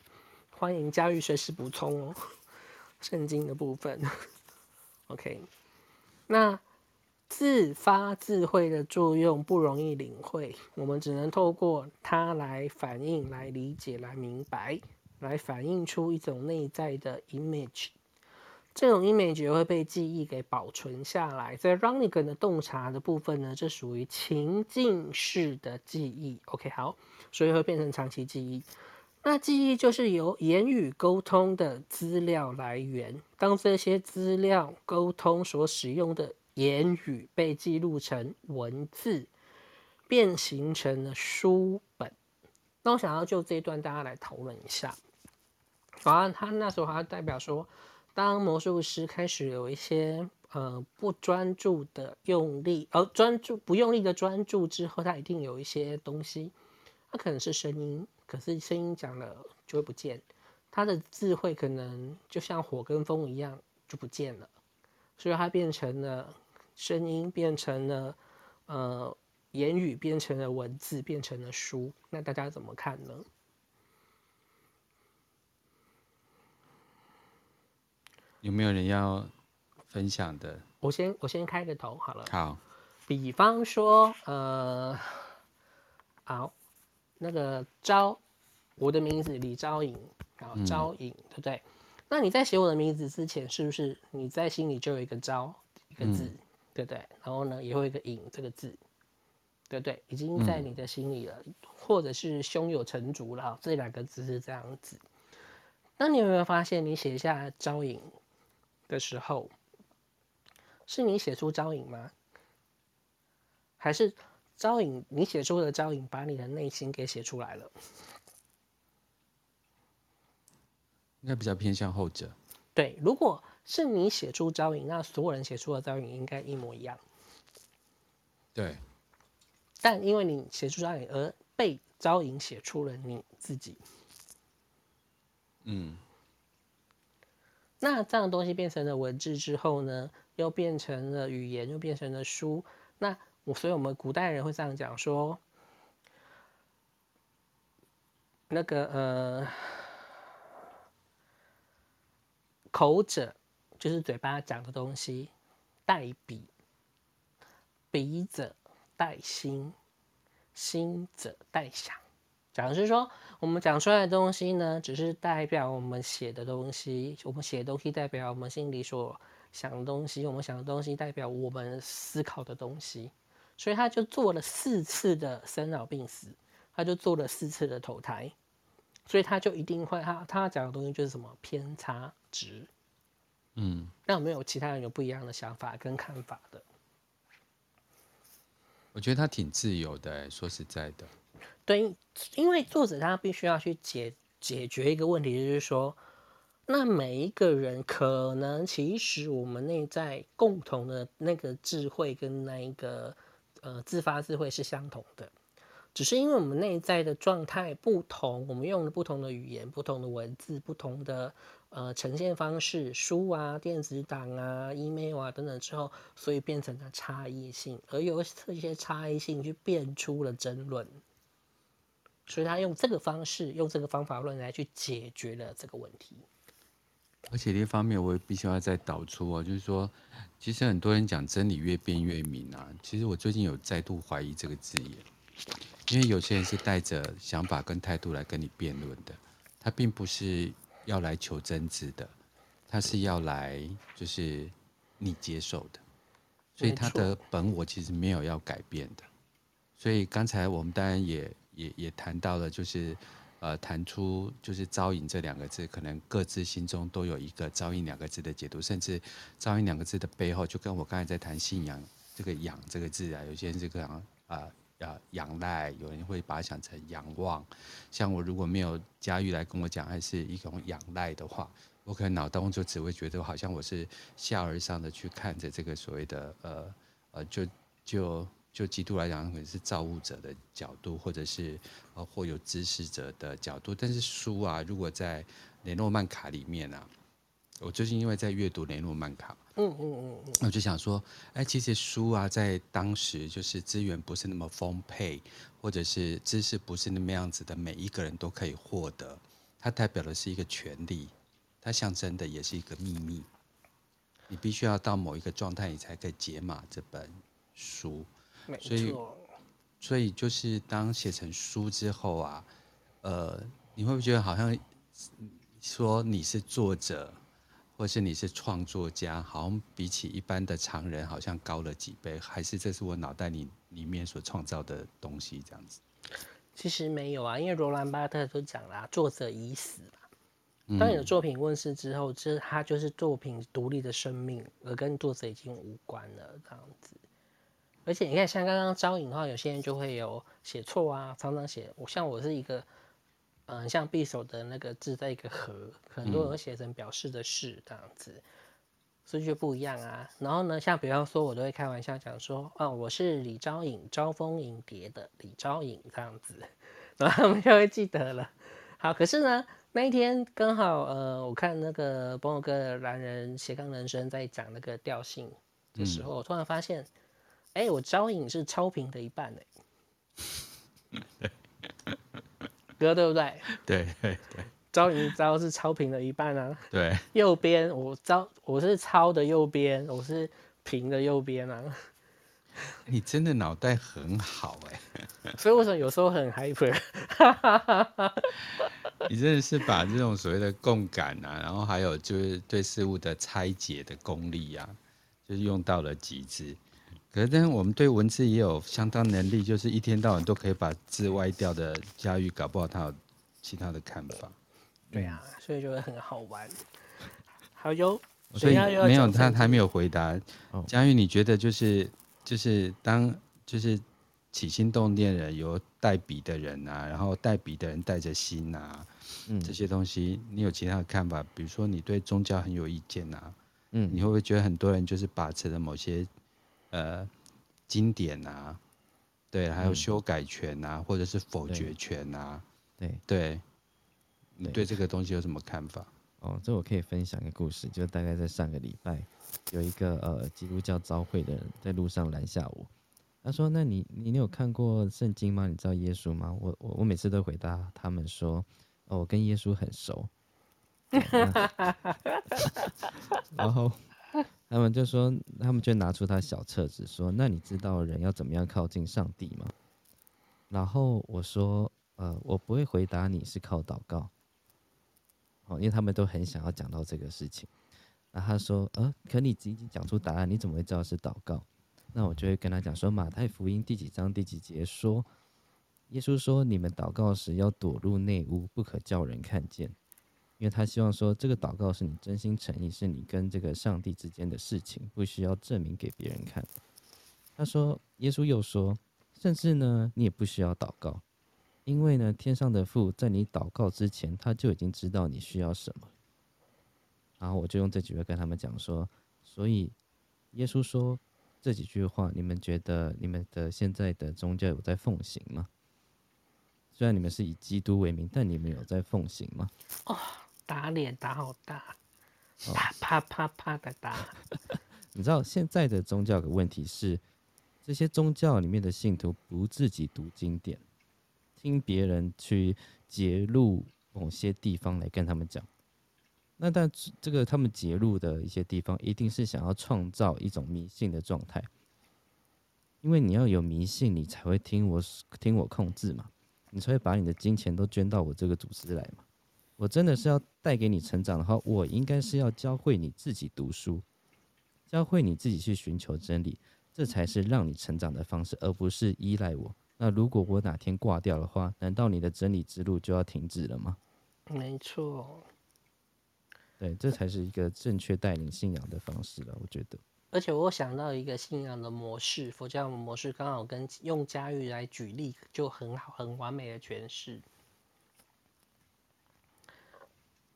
欢迎嘉玉随时补充哦，圣经的部分。OK，那自发智慧的作用不容易领会，我们只能透过它来反映、来理解、来明白，来反映出一种内在的 image。这种 image 会被记忆给保存下来，在 Ronigan 的洞察的部分呢，这属于情境式的记忆。OK，好，所以会变成长期记忆。那记忆就是由言语沟通的资料来源，当这些资料沟通所使用的言语被记录成文字，便形成了书本。那我想要就这一段大家来讨论一下。啊，他那时候还代表说，当魔术师开始有一些呃不专注的用力，而、专注不用力的专注之后，他一定有一些东西，他可能是声音，可是声音讲了就会不见，他的智慧可能就像火跟风一样就不见了，所以他变成了声音，变成了呃言语，变成了文字，变成了书，那大家怎么看呢？有没有人要分享的？我先我先开个头好了。好，比方说，呃，好，那个招，我的名字李招颖，然后招颖，对不对？那你在写我的名字之前，是不是你在心里就有一个招一个字，嗯、对不对？然后呢，也会有一个影这个字，对不对？已经在你的心里了，嗯、或者是胸有成竹了，这两个字是这样子。那你有没有发现，你写下招引的时候，是你写出招引吗？还是招引你写出的招引把你的内心给写出来了？应该比较偏向后者。对，如果是你写出招引，那所有人写出的招引应该一模一样。对。但因为你写出招引，而被招引写出了你自己。嗯。那这样的东西变成了文字之后呢，又变成了语言，又变成了书。那我，所以我们古代人会这样讲说，那个呃，口者就是嘴巴讲的东西，代笔；笔者代心，心者代想。讲的是说，我们讲出来的东西呢，只是代表我们写的东西。我们写的东西代表我们心里所想的东西，我们想的东西代表我们思考的东西。所以他就做了四次的生老病死，他就做了四次的投胎，所以他就一定会他他讲的东西就是什么偏差值。嗯，那有没有其他人有不一样的想法跟看法的？我觉得他挺自由的，说实在的。对，因为作者他必须要去解解决一个问题，就是说，那每一个人可能其实我们内在共同的那个智慧跟那一个呃自发智慧是相同的，只是因为我们内在的状态不同，我们用了不同的语言、不同的文字、不同的呃呈现方式，书啊、电子档啊、email 啊等等之后，所以变成了差异性，而由这些差异性去变出了争论。所以他用这个方式，用这个方法论来去解决了这个问题。而且另一方面，我也必须要再导出哦，就是说，其实很多人讲真理越辩越明啊。其实我最近有再度怀疑这个字眼，因为有些人是带着想法跟态度来跟你辩论的，他并不是要来求真知的，他是要来就是你接受的，所以他的本我其实没有要改变的。所以刚才我们当然也。也也谈到了，就是，呃，谈出就是“招引”这两个字，可能各自心中都有一个“招引”两个字的解读，甚至“招引”两个字的背后，就跟我刚才在谈信仰这个“养”这个字啊，有些人这个啊啊仰赖，有人会把它想成仰望。像我如果没有佳玉来跟我讲，还是一种仰赖的话，我可能脑当中就只会觉得，好像我是下而上的去看着这个所谓的呃呃，就就。就基督来讲，可能是造物者的角度，或者是呃或有知识者的角度。但是书啊，如果在雷诺曼卡里面啊，我最近因为在阅读雷诺曼卡，嗯嗯嗯嗯，我就想说，哎，其实书啊，在当时就是资源不是那么丰沛，或者是知识不是那么样子的，每一个人都可以获得。它代表的是一个权利，它象征的也是一个秘密。你必须要到某一个状态，你才可以解码这本书。所以，所以就是当写成书之后啊，呃，你会不会觉得好像说你是作者，或是你是创作家，好像比起一般的常人好像高了几倍？还是这是我脑袋里里面所创造的东西这样子？其实没有啊，因为罗兰巴特都讲了啊，作者已死了。当你的作品问世之后，这他就是作品独立的生命，而跟作者已经无关了，这样子。而且你看，像刚刚招引的话，有些人就会有写错啊，常常写我像我是一个，嗯、呃，像匕首的那个字在一个和，很多人写成表示的是这样子，嗯、所以就不一样啊。然后呢，像比方说，我都会开玩笑讲说，啊，我是李招引，招蜂引蝶的李招引这样子，然后他们就会记得了。好，可是呢，那一天刚好，呃，我看那个朋友哥男人斜杠人生在讲那个调性的时候，嗯、我突然发现。哎、欸，我招引是超频的一半哎，哥对不对？对 对对，招引招是超频的一半啊。对，右边我招我是超的右边，我是平的右边啊。你真的脑袋很好哎，所以为什么有时候很 hyper？你真的是把这种所谓的共感啊，然后还有就是对事物的拆解的功力啊，就是用到了极致。可是，但是我们对文字也有相当能力，就是一天到晚都可以把字歪掉的佳玉，搞不好他有其他的看法。对啊，所以就会很好玩。好哟，所以没有他还没有回答。佳玉，你觉得就是就是当就是起心动念的人有带笔的人啊，然后带笔的人带着心啊，嗯，这些东西你有其他的看法？比如说你对宗教很有意见啊，嗯，你会不会觉得很多人就是把持着某些？呃，经典啊，对，还有修改权啊，嗯、或者是否决权啊，对对，对，你对这个东西有什么看法？哦，这我可以分享一个故事，就大概在上个礼拜，有一个呃基督教召会的人在路上拦下我，他说：“那你你你有看过圣经吗？你知道耶稣吗？”我我我每次都回答他们说：“哦，我跟耶稣很熟。” 然后。他们就说，他们就拿出他小册子，说：“那你知道人要怎么样靠近上帝吗？”然后我说：“呃，我不会回答你是靠祷告。”哦，因为他们都很想要讲到这个事情。然后他说：“呃，可你已经讲出答案，你怎么会知道是祷告？”那我就会跟他讲说：“马太福音第几章第几节说，耶稣说你们祷告时要躲入内屋，不可叫人看见。”因为他希望说，这个祷告是你真心诚意，是你跟这个上帝之间的事情，不需要证明给别人看。他说，耶稣又说，甚至呢，你也不需要祷告，因为呢，天上的父在你祷告之前，他就已经知道你需要什么。然后我就用这几句跟他们讲说，所以耶稣说这几句话，你们觉得你们的现在的宗教有在奉行吗？虽然你们是以基督为名，但你们有在奉行吗？哦。打脸打好大，啪啪啪啪的打。你知道现在的宗教的问题是，这些宗教里面的信徒不自己读经典，听别人去揭露某些地方来跟他们讲。那但这个他们揭露的一些地方，一定是想要创造一种迷信的状态，因为你要有迷信，你才会听我听我控制嘛，你才会把你的金钱都捐到我这个组织来嘛。我真的是要带给你成长的话，我应该是要教会你自己读书，教会你自己去寻求真理，这才是让你成长的方式，而不是依赖我。那如果我哪天挂掉的话，难道你的真理之路就要停止了吗？没错，对，这才是一个正确带领信仰的方式了，我觉得。而且我想到一个信仰的模式，佛教的模式，刚好跟用佳玉来举例，就很好，很完美的诠释。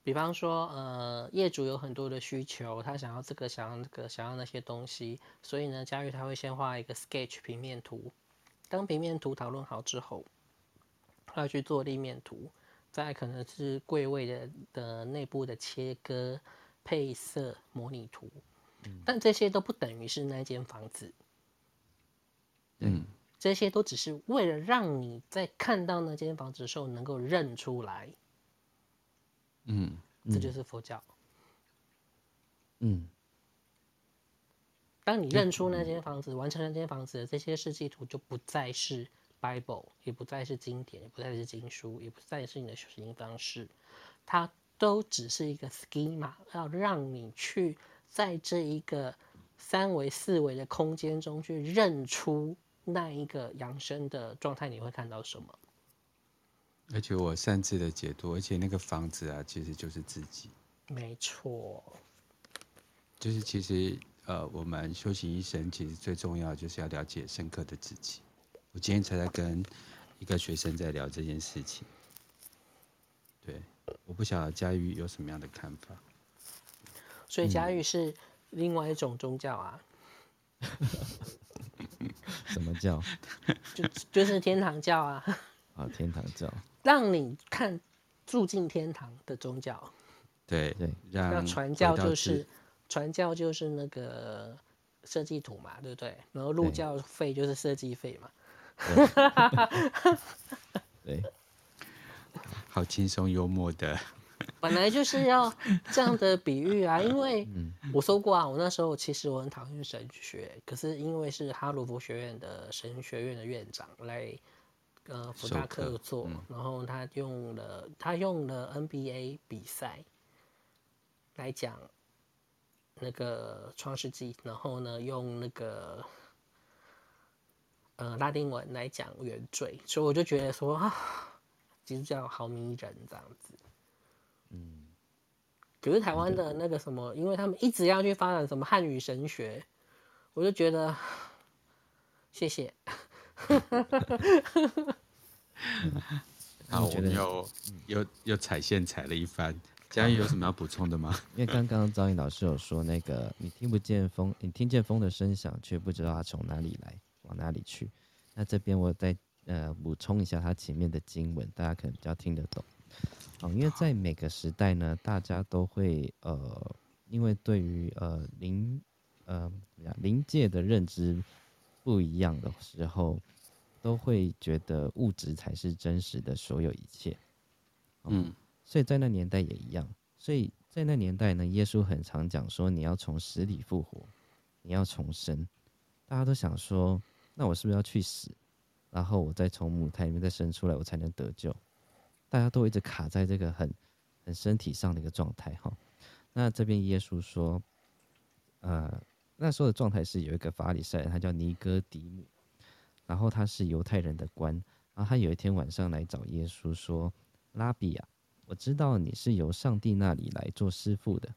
比方说，呃，业主有很多的需求，他想要这个，想要那个，想要那些东西，所以呢，佳玉他会先画一个 sketch 平面图。当平面图讨论好之后，他要去做立面图，再可能是柜位的的内部的切割、配色模拟图。但这些都不等于是那间房子。嗯，这些都只是为了让你在看到那间房子的时候能够认出来。嗯，这就是佛教。嗯，当你认出那间房子，完成那间房子的这些设计图，就不再是 Bible，也不再是经典，也不再是经书，也不再是你的修行方式，它都只是一个 schema，要让你去在这一个三维、四维的空间中去认出那一个养生的状态，你会看到什么？而且我擅自的解读，而且那个房子啊，其实就是自己。没错，就是其实呃，我们修行一生，其实最重要就是要了解深刻的自己。我今天才在跟一个学生在聊这件事情。对，我不晓得嘉玉有什么样的看法。所以嘉玉是另外一种宗教啊？什么教？就就是天堂教啊。啊，天堂教。让你看住进天堂的宗教。对对，让传教就是传教就是那个设计图嘛，对不对？然后入教费就是设计费嘛。对，对好轻松幽默的。本来就是要这样的比喻啊，因为我说过啊，我那时候其实我很讨厌神学，可是因为是哈罗佛学院的神学院的院长来呃福大客座，嗯、然后他用了他用了 NBA 比赛。来讲那个创世纪，然后呢，用那个呃拉丁文来讲原罪，所以我就觉得说啊，基督教好迷人这样子。嗯，可是台湾的那个什么，因为他们一直要去发展什么汉语神学，我就觉得 谢谢。好，我们又又又踩线踩了一番。嘉玉有什么要补充的吗？因为刚刚张颖老师有说，那个你听不见风，你听见风的声响，却不知道它从哪里来，往哪里去。那这边我再呃补充一下它前面的经文，大家可能比较听得懂。哦，因为在每个时代呢，大家都会呃，因为对于呃灵呃灵界的认知不一样的时候，都会觉得物质才是真实的所有一切。嗯。所以在那年代也一样，所以在那年代呢，耶稣很常讲说，你要从死里复活，你要重生。大家都想说，那我是不是要去死，然后我再从母胎里面再生出来，我才能得救？大家都一直卡在这个很很身体上的一个状态哈。那这边耶稣说，呃，那时候的状态是有一个法利赛人，他叫尼哥底母，然后他是犹太人的官，然后他有一天晚上来找耶稣说，拉比啊。我知道你是由上帝那里来做师傅的，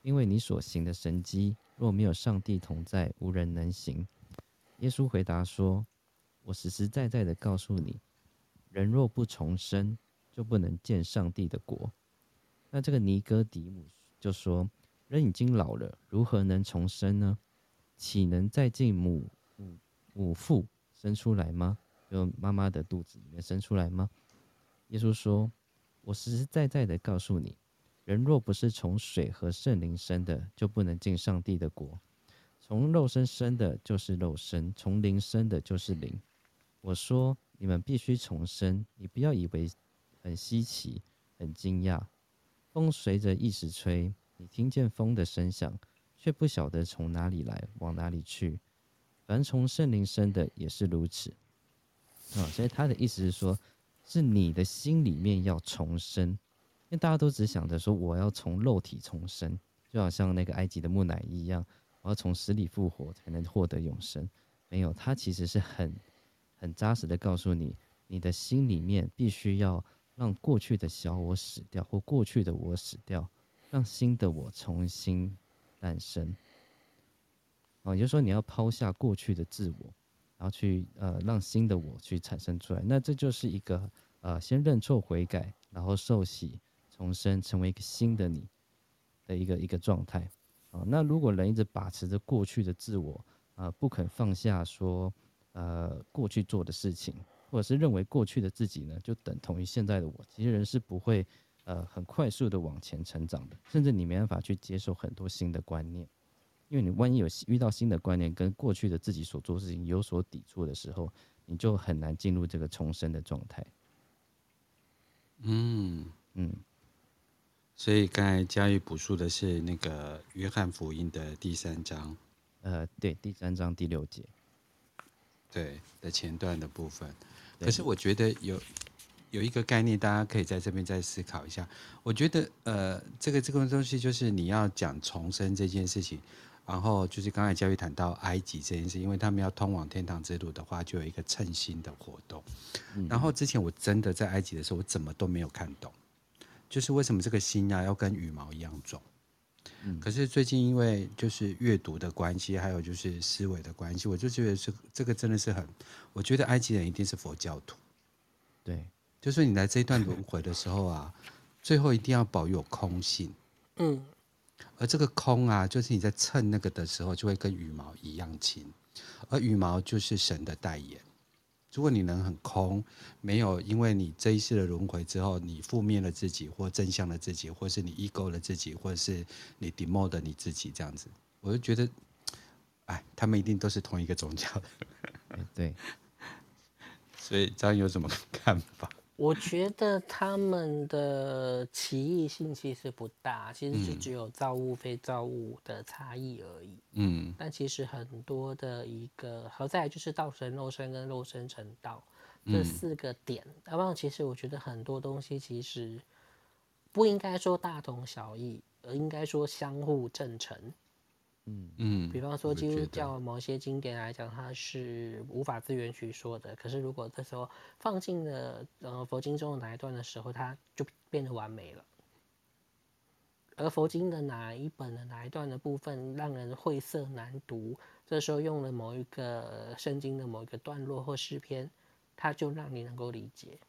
因为你所行的神迹，若没有上帝同在，无人能行。耶稣回答说：“我实实在在的告诉你，人若不重生，就不能见上帝的国。”那这个尼哥底母就说：“人已经老了，如何能重生呢？岂能再进母母母腹生出来吗？就妈妈的肚子里面生出来吗？”耶稣说。我实实在在的告诉你，人若不是从水和圣灵生的，就不能进上帝的国。从肉身生的，就是肉身；从灵生的，就是灵。我说你们必须重生，你不要以为很稀奇、很惊讶。风随着意思吹，你听见风的声响，却不晓得从哪里来，往哪里去。凡从圣灵生的，也是如此。啊、所以他的意思是说。是你的心里面要重生，因为大家都只想着说我要从肉体重生，就好像那个埃及的木乃伊一样，我要从死里复活才能获得永生。没有，他其实是很很扎实的告诉你，你的心里面必须要让过去的小我死掉，或过去的我死掉，让新的我重新诞生。哦，也就是说你要抛下过去的自我。然后去呃，让新的我去产生出来，那这就是一个呃，先认错悔改，然后受洗重生，成为一个新的你的一个一个状态啊。那如果人一直把持着过去的自我啊，呃，不肯放下说呃过去做的事情，或者是认为过去的自己呢，就等同于现在的我，其实人是不会呃很快速的往前成长的，甚至你没办法去接受很多新的观念。因为你万一有遇到新的观念，跟过去的自己所做事情有所抵触的时候，你就很难进入这个重生的状态。嗯嗯，所以刚才嘉玉补述的是那个约翰福音的第三章，呃，对，第三章第六节，对的前段的部分。可是我觉得有有一个概念，大家可以在这边再思考一下。我觉得呃，这个这个东西就是你要讲重生这件事情。然后就是刚才嘉玉谈到埃及这件事，因为他们要通往天堂之路的话，就有一个称心的活动。然后之前我真的在埃及的时候，我怎么都没有看懂，就是为什么这个心啊要跟羽毛一样重？嗯，可是最近因为就是阅读的关系，还有就是思维的关系，我就觉得是这个真的是很，我觉得埃及人一定是佛教徒。对，就是你来这一段轮回的时候啊，最后一定要保有空性。嗯，而这个空啊，就是你在蹭那个的时候，就会跟羽毛一样轻，而羽毛就是神的代言。如果你能很空，没有因为你这一世的轮回之后，你负面了自己，或正向了自己，或是你 ego 了自己，或者是你 demote 你自己这样子，我就觉得，哎，他们一定都是同一个宗教的。对，所以张有什么看法？我觉得他们的歧义性其实不大，其实就只有造物非造物的差异而已。嗯，但其实很多的一个，好在就是道成肉身跟肉身成道这四个点，要不然其实我觉得很多东西其实不应该说大同小异，而应该说相互正成。嗯嗯，比方说基督教某些经典来讲，它是无法自圆其说的。可是如果这时候放进了呃佛经中的哪一段的时候，它就变得完美了。而佛经的哪一本的哪一段的部分让人晦涩难读，这时候用了某一个圣经的某一个段落或诗篇，它就让你能够理解。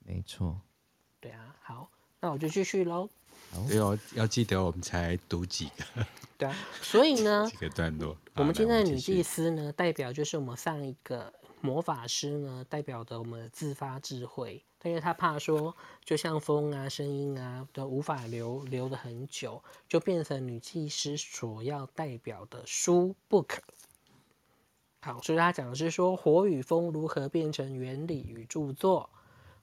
没错。对啊，好，那我就继续喽。对哦，要记得我们才读几个。对啊，所以呢，几个段落。我们今天的女祭司呢，代表就是我们上一个魔法师呢，代表的我们的自发智慧。但是他怕说，就像风啊、声音啊，都无法留留的很久，就变成女祭司所要代表的书 book。好，所以他讲的是说，火与风如何变成原理与著作。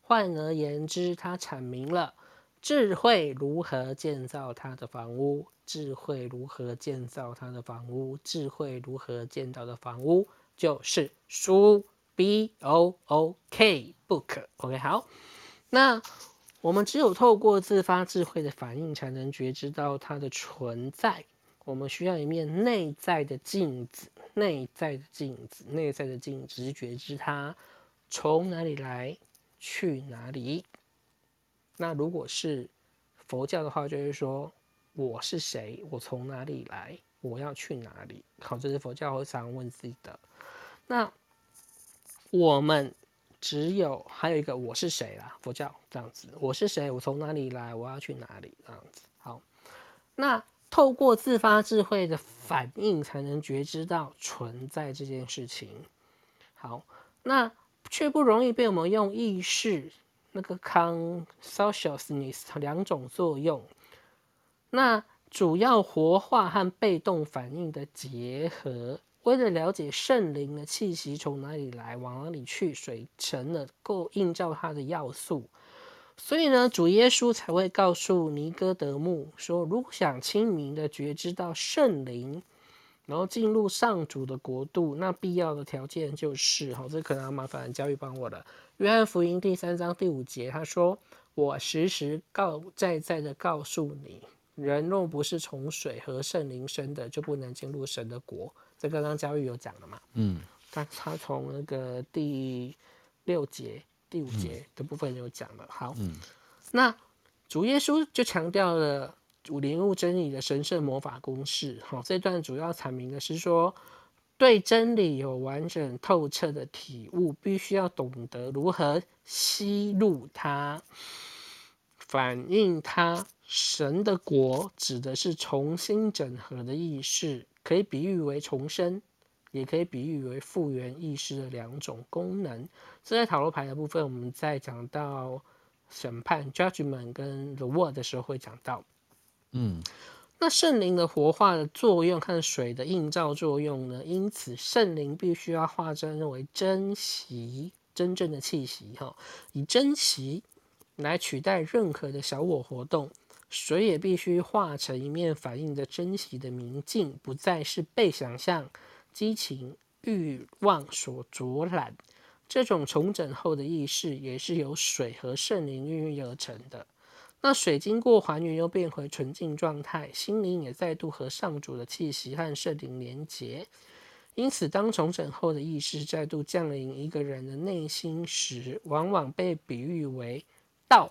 换而言之，他阐明了。智慧如何建造他的房屋？智慧如何建造他的房屋？智慧如何建造的房屋就是书，B O O K book。OK，好。那我们只有透过自发智慧的反应，才能觉知到它的存在。我们需要一面内在的镜子，内在的镜子，内在的镜子，觉知它从哪里来，去哪里。那如果是佛教的话，就是说我是谁，我从哪里来，我要去哪里。好，这是佛教会常问自己的。那我们只有还有一个我是谁啦，佛教这样子，我是谁，我从哪里来，我要去哪里这样子。好，那透过自发智慧的反应，才能觉知到存在这件事情。好，那却不容易被我们用意识。那个 consciousness 两种作用，那主要活化和被动反应的结合，为了了解圣灵的气息从哪里来，往哪里去，水成了够映照它的要素，所以呢，主耶稣才会告诉尼哥德慕说，如果想清明的觉知到圣灵，然后进入上主的国度，那必要的条件就是，好，这可能要麻烦教育帮我了。约翰福音第三章第五节，他说：“我实实告在在的告诉你，人若不是从水和圣灵生的，就不能进入神的国。”这刚刚教育有讲了嘛？嗯，他他从那个第六节、第五节的部分有讲了。好，嗯，那主耶稣就强调了领悟真理的神圣魔法公式。好，这段主要阐明的是说。对真理有完整透彻的体悟，必须要懂得如何吸入它、反映它。神的国指的是重新整合的意识，可以比喻为重生，也可以比喻为复原意识的两种功能。这在塔罗牌的部分，我们在讲到审判 （judgment） 跟 the word 的时候会讲到。嗯。那圣灵的活化的作用和水的映照作用呢？因此，圣灵必须要化身为真息，真正的气息，哈，以真息来取代任何的小我活动。水也必须化成一面反映着真息的明镜，不再是被想象、激情、欲望所灼染。这种重整后的意识，也是由水和圣灵孕育而成的。那水经过还原又变回纯净状态，心灵也再度和上主的气息和圣灵连结。因此，当重整后的意识再度降临一个人的内心时，往往被比喻为道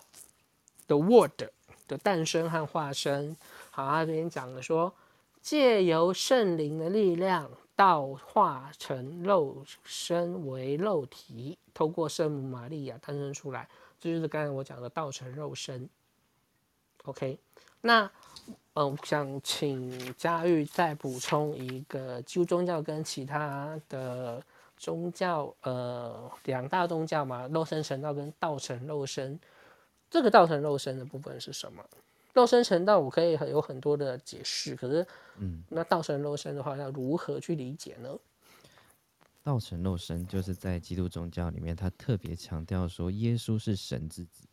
的 word 的诞生和化身。好，他这边讲的说，借由圣灵的力量，道化成肉身为肉体，透过圣母玛利亚诞生出来，这就是刚才我讲的道成肉身。OK，那嗯，想请佳玉再补充一个基督宗教跟其他的宗教，呃，两大宗教嘛，肉身成道跟道成肉身，这个道成肉身的部分是什么？肉身成道我可以有很多的解释，可是，嗯，那道成肉身的话要如何去理解呢？道成肉身就是在基督宗教里面，他特别强调说耶稣是神之子。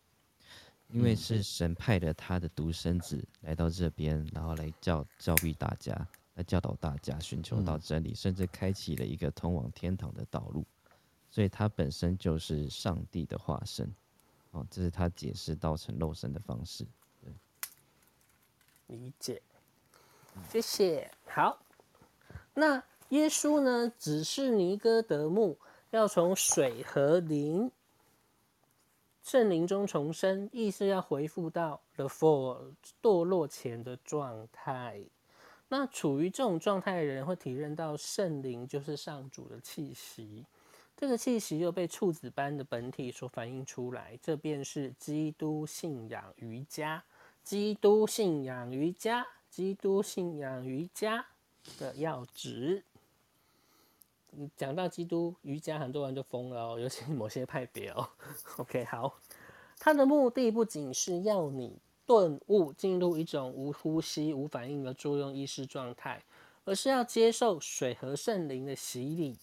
因为是神派的他的独生子来到这边，然后来教教育大家，来教导大家寻求到真理，甚至开启了一个通往天堂的道路。所以他本身就是上帝的化身。哦，这是他解释道成肉身的方式。对，理解。谢谢。好，那耶稣呢？指示尼哥德慕要从水和灵。圣灵中重生，意思要回复到 the fall 堕落前的状态。那处于这种状态的人会体认到圣灵就是上主的气息，这个气息又被处子般的本体所反映出来，这便是基督信仰瑜伽。基督信仰瑜伽，基督信仰瑜伽的要旨。讲到基督瑜伽，很多人就疯了哦，尤其某些派别哦。OK，好，它的目的不仅是要你顿悟，进入一种无呼吸、无反应的作用意识状态，而是要接受水和圣灵的洗礼，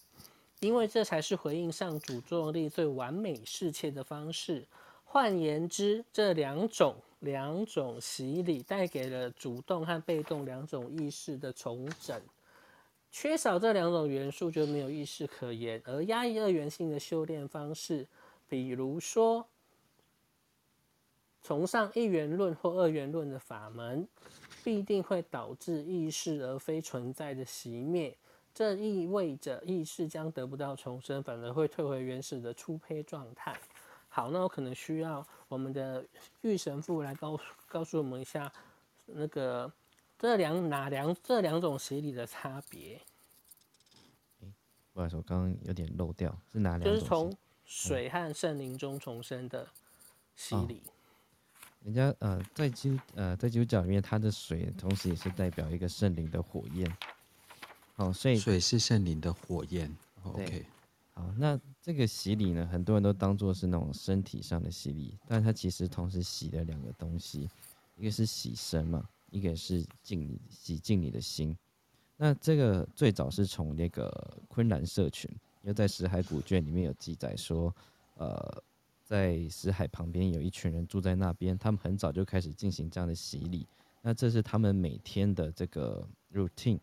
因为这才是回应上主作用力最完美适切的方式。换言之，这两种两种洗礼带给了主动和被动两种意识的重整。缺少这两种元素就没有意识可言，而压抑二元性的修炼方式，比如说崇尚一元论或二元论的法门，必定会导致意识而非存在的熄灭。这意味着意识将得不到重生，反而会退回原始的初胚状态。好，那我可能需要我们的玉神父来告告诉我们一下那个。这两哪两这两种洗礼的差别？不好意思，我刚刚有点漏掉，是哪两种？就是从水和圣灵中重生的洗礼。哦、人家呃，在基呃在基督教里面，它的水同时也是代表一个圣灵的火焰。哦，所以水是圣灵的火焰。OK，好，那这个洗礼呢，很多人都当做是那种身体上的洗礼，但它其实同时洗了两个东西，一个是洗身嘛。一个是净洗净你的心，那这个最早是从那个昆兰社群，又在死海古卷里面有记载说，呃，在死海旁边有一群人住在那边，他们很早就开始进行这样的洗礼，那这是他们每天的这个 routine，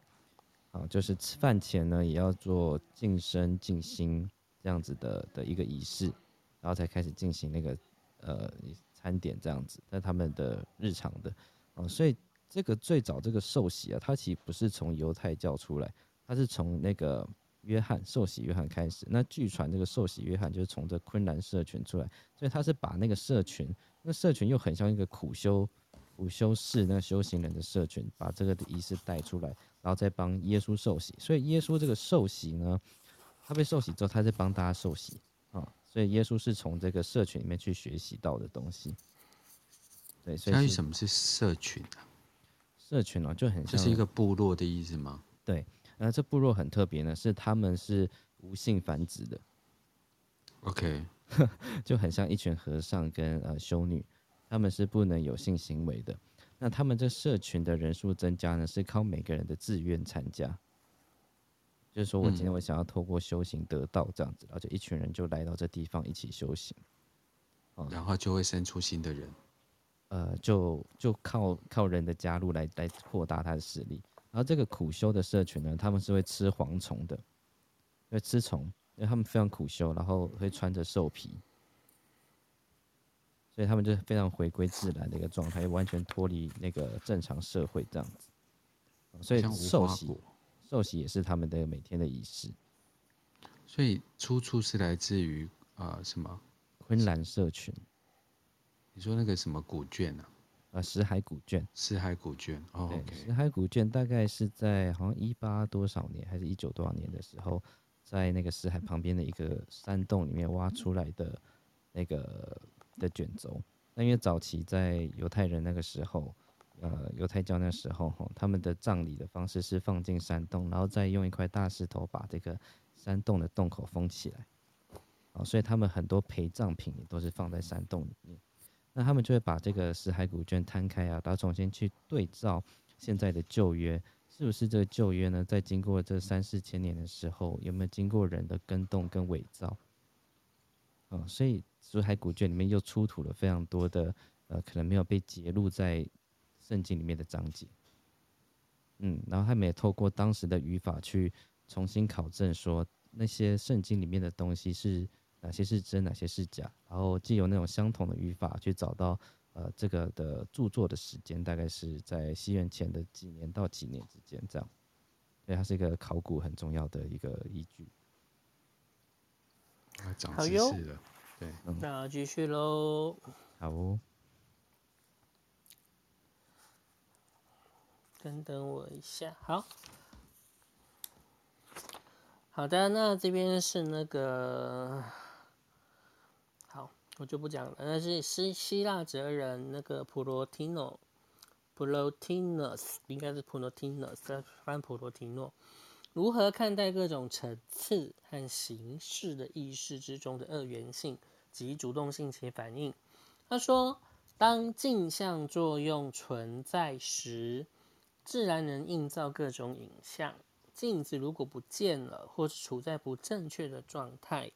啊，就是吃饭前呢也要做净身净心这样子的的一个仪式，然后才开始进行那个呃餐点这样子，在他们的日常的，啊，所以。这个最早这个受洗啊，它其实不是从犹太教出来，它是从那个约翰受洗约翰开始。那据传这个受洗约翰就是从这昆兰社群出来，所以他是把那个社群，那社群又很像一个苦修苦修士那个修行人的社群，把这个的仪式带出来，然后再帮耶稣受洗。所以耶稣这个受洗呢，他被受洗之后，他在帮大家受洗啊。所以耶稣是从这个社群里面去学习到的东西。对，所以什么是社群啊？社群哦，就很像，这是一个部落的意思吗？对，那这部落很特别呢，是他们是无性繁殖的。OK，就很像一群和尚跟呃修女，他们是不能有性行为的。那他们这社群的人数增加呢，是靠每个人的自愿参加。就是说我今天我想要透过修行得道这样子，然后就一群人就来到这地方一起修行，然后就会生出新的人。呃，就就靠靠人的加入来来扩大他的实力。然后这个苦修的社群呢，他们是会吃蝗虫的，会吃虫，因为他们非常苦修，然后会穿着兽皮，所以他们就非常回归自然的一个状态，完全脱离那个正常社会这样子。所以受洗，受洗也是他们的每天的仪式。所以出处是来自于啊、呃、什么？昆兰社群。你说那个什么古卷啊？呃石海古卷。石海古卷，哦，对，okay、石海古卷大概是在好像一八多少年，还是一九多少年的时候，在那个石海旁边的一个山洞里面挖出来的那个的卷轴。那因为早期在犹太人那个时候，呃，犹太教那时候，他们的葬礼的方式是放进山洞，然后再用一块大石头把这个山洞的洞口封起来。哦，所以他们很多陪葬品也都是放在山洞里面。那他们就会把这个石海古卷摊开啊，然后重新去对照现在的旧约，是不是这个旧约呢？在经过这三四千年的时候，有没有经过人的更动跟伪造？哦，所以石海古卷里面又出土了非常多的呃，可能没有被揭露在圣经里面的章节。嗯，然后他们也透过当时的语法去重新考证，说那些圣经里面的东西是。哪些是真，哪些是假？然后既有那种相同的语法去找到，呃，这个的著作的时间大概是在西元前的几年到几年之间，这样，所以它是一个考古很重要的一个依据。啊，长知识了，对，嗯、那继续喽。好哦。等等我一下，好。好的，那这边是那个。我就不讲了，那是希希腊哲人那个普罗提诺，普罗提诺斯应该是普罗提诺斯，翻普罗提诺，如何看待各种层次和形式的意识之中的二元性及主动性且反应？他说，当镜像作用存在时，自然能映照各种影像。镜子如果不见了，或是处在不正确的状态。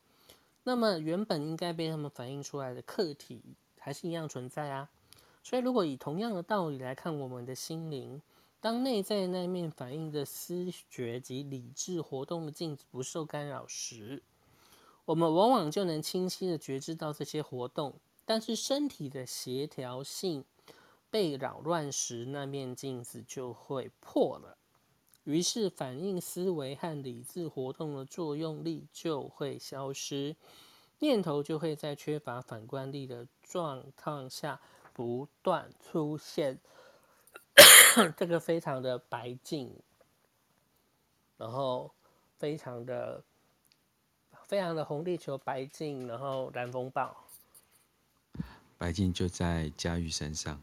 那么原本应该被他们反映出来的客体还是一样存在啊，所以如果以同样的道理来看我们的心灵，当内在那面反映的思觉及理智活动的镜子不受干扰时，我们往往就能清晰的觉知到这些活动。但是身体的协调性被扰乱时，那面镜子就会破了。于是，反应思维和理智活动的作用力就会消失，念头就会在缺乏反观力的状况下不断出现。这个非常的白净，然后非常的非常的红地球白净，然后蓝风暴，白净就在嘉玉身上，啊，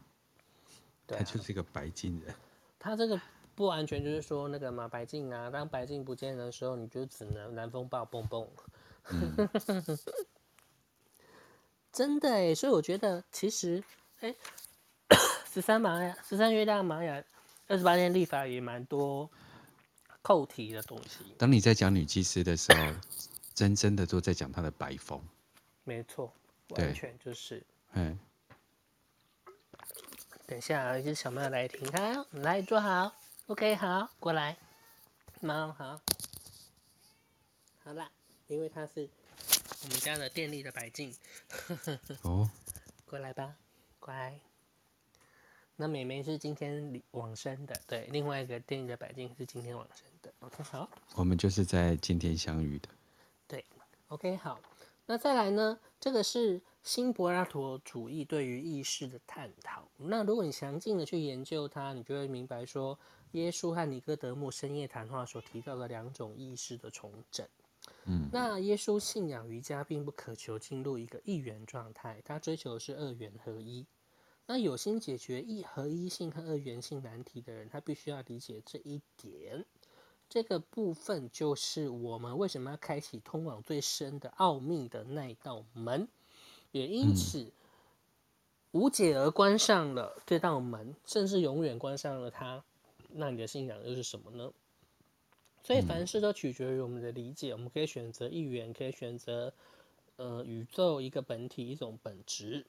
他就是一个白净人，他这个。不完全就是说那个嘛，白净啊，当白净不见的时候，你就只能南风暴蹦蹦。嗯、真的哎，所以我觉得其实哎，十三玛雅，十三月亮玛雅，二十八天历法也蛮多扣题的东西。当你在讲女祭司的时候，真真的都在讲她的白风。没错，完全就是。嗯。等一下，有些小猫来听，好，来坐好。OK，好，过来，猫好，好啦，因为它是我们家的电力的白净，哦，过来吧，乖。那妹妹是今天往生的，对，另外一个电力的白净是今天往生的。OK，好，我们就是在今天相遇的，对，OK，好，那再来呢？这个是新柏拉图主义对于意识的探讨。那如果你详尽的去研究它，你就会明白说。耶稣和尼哥德慕深夜谈话所提到的两种意识的重整。嗯，那耶稣信仰瑜伽，并不渴求进入一个一元状态，他追求的是二元合一。那有心解决一合一性和二元性难题的人，他必须要理解这一点。这个部分就是我们为什么要开启通往最深的奥秘的那一道门，也因此无解而关上了这道门，甚至永远关上了它。那你的信仰又是什么呢？所以凡事都取决于我们的理解。我们可以选择一元，可以选择呃宇宙一个本体一种本质。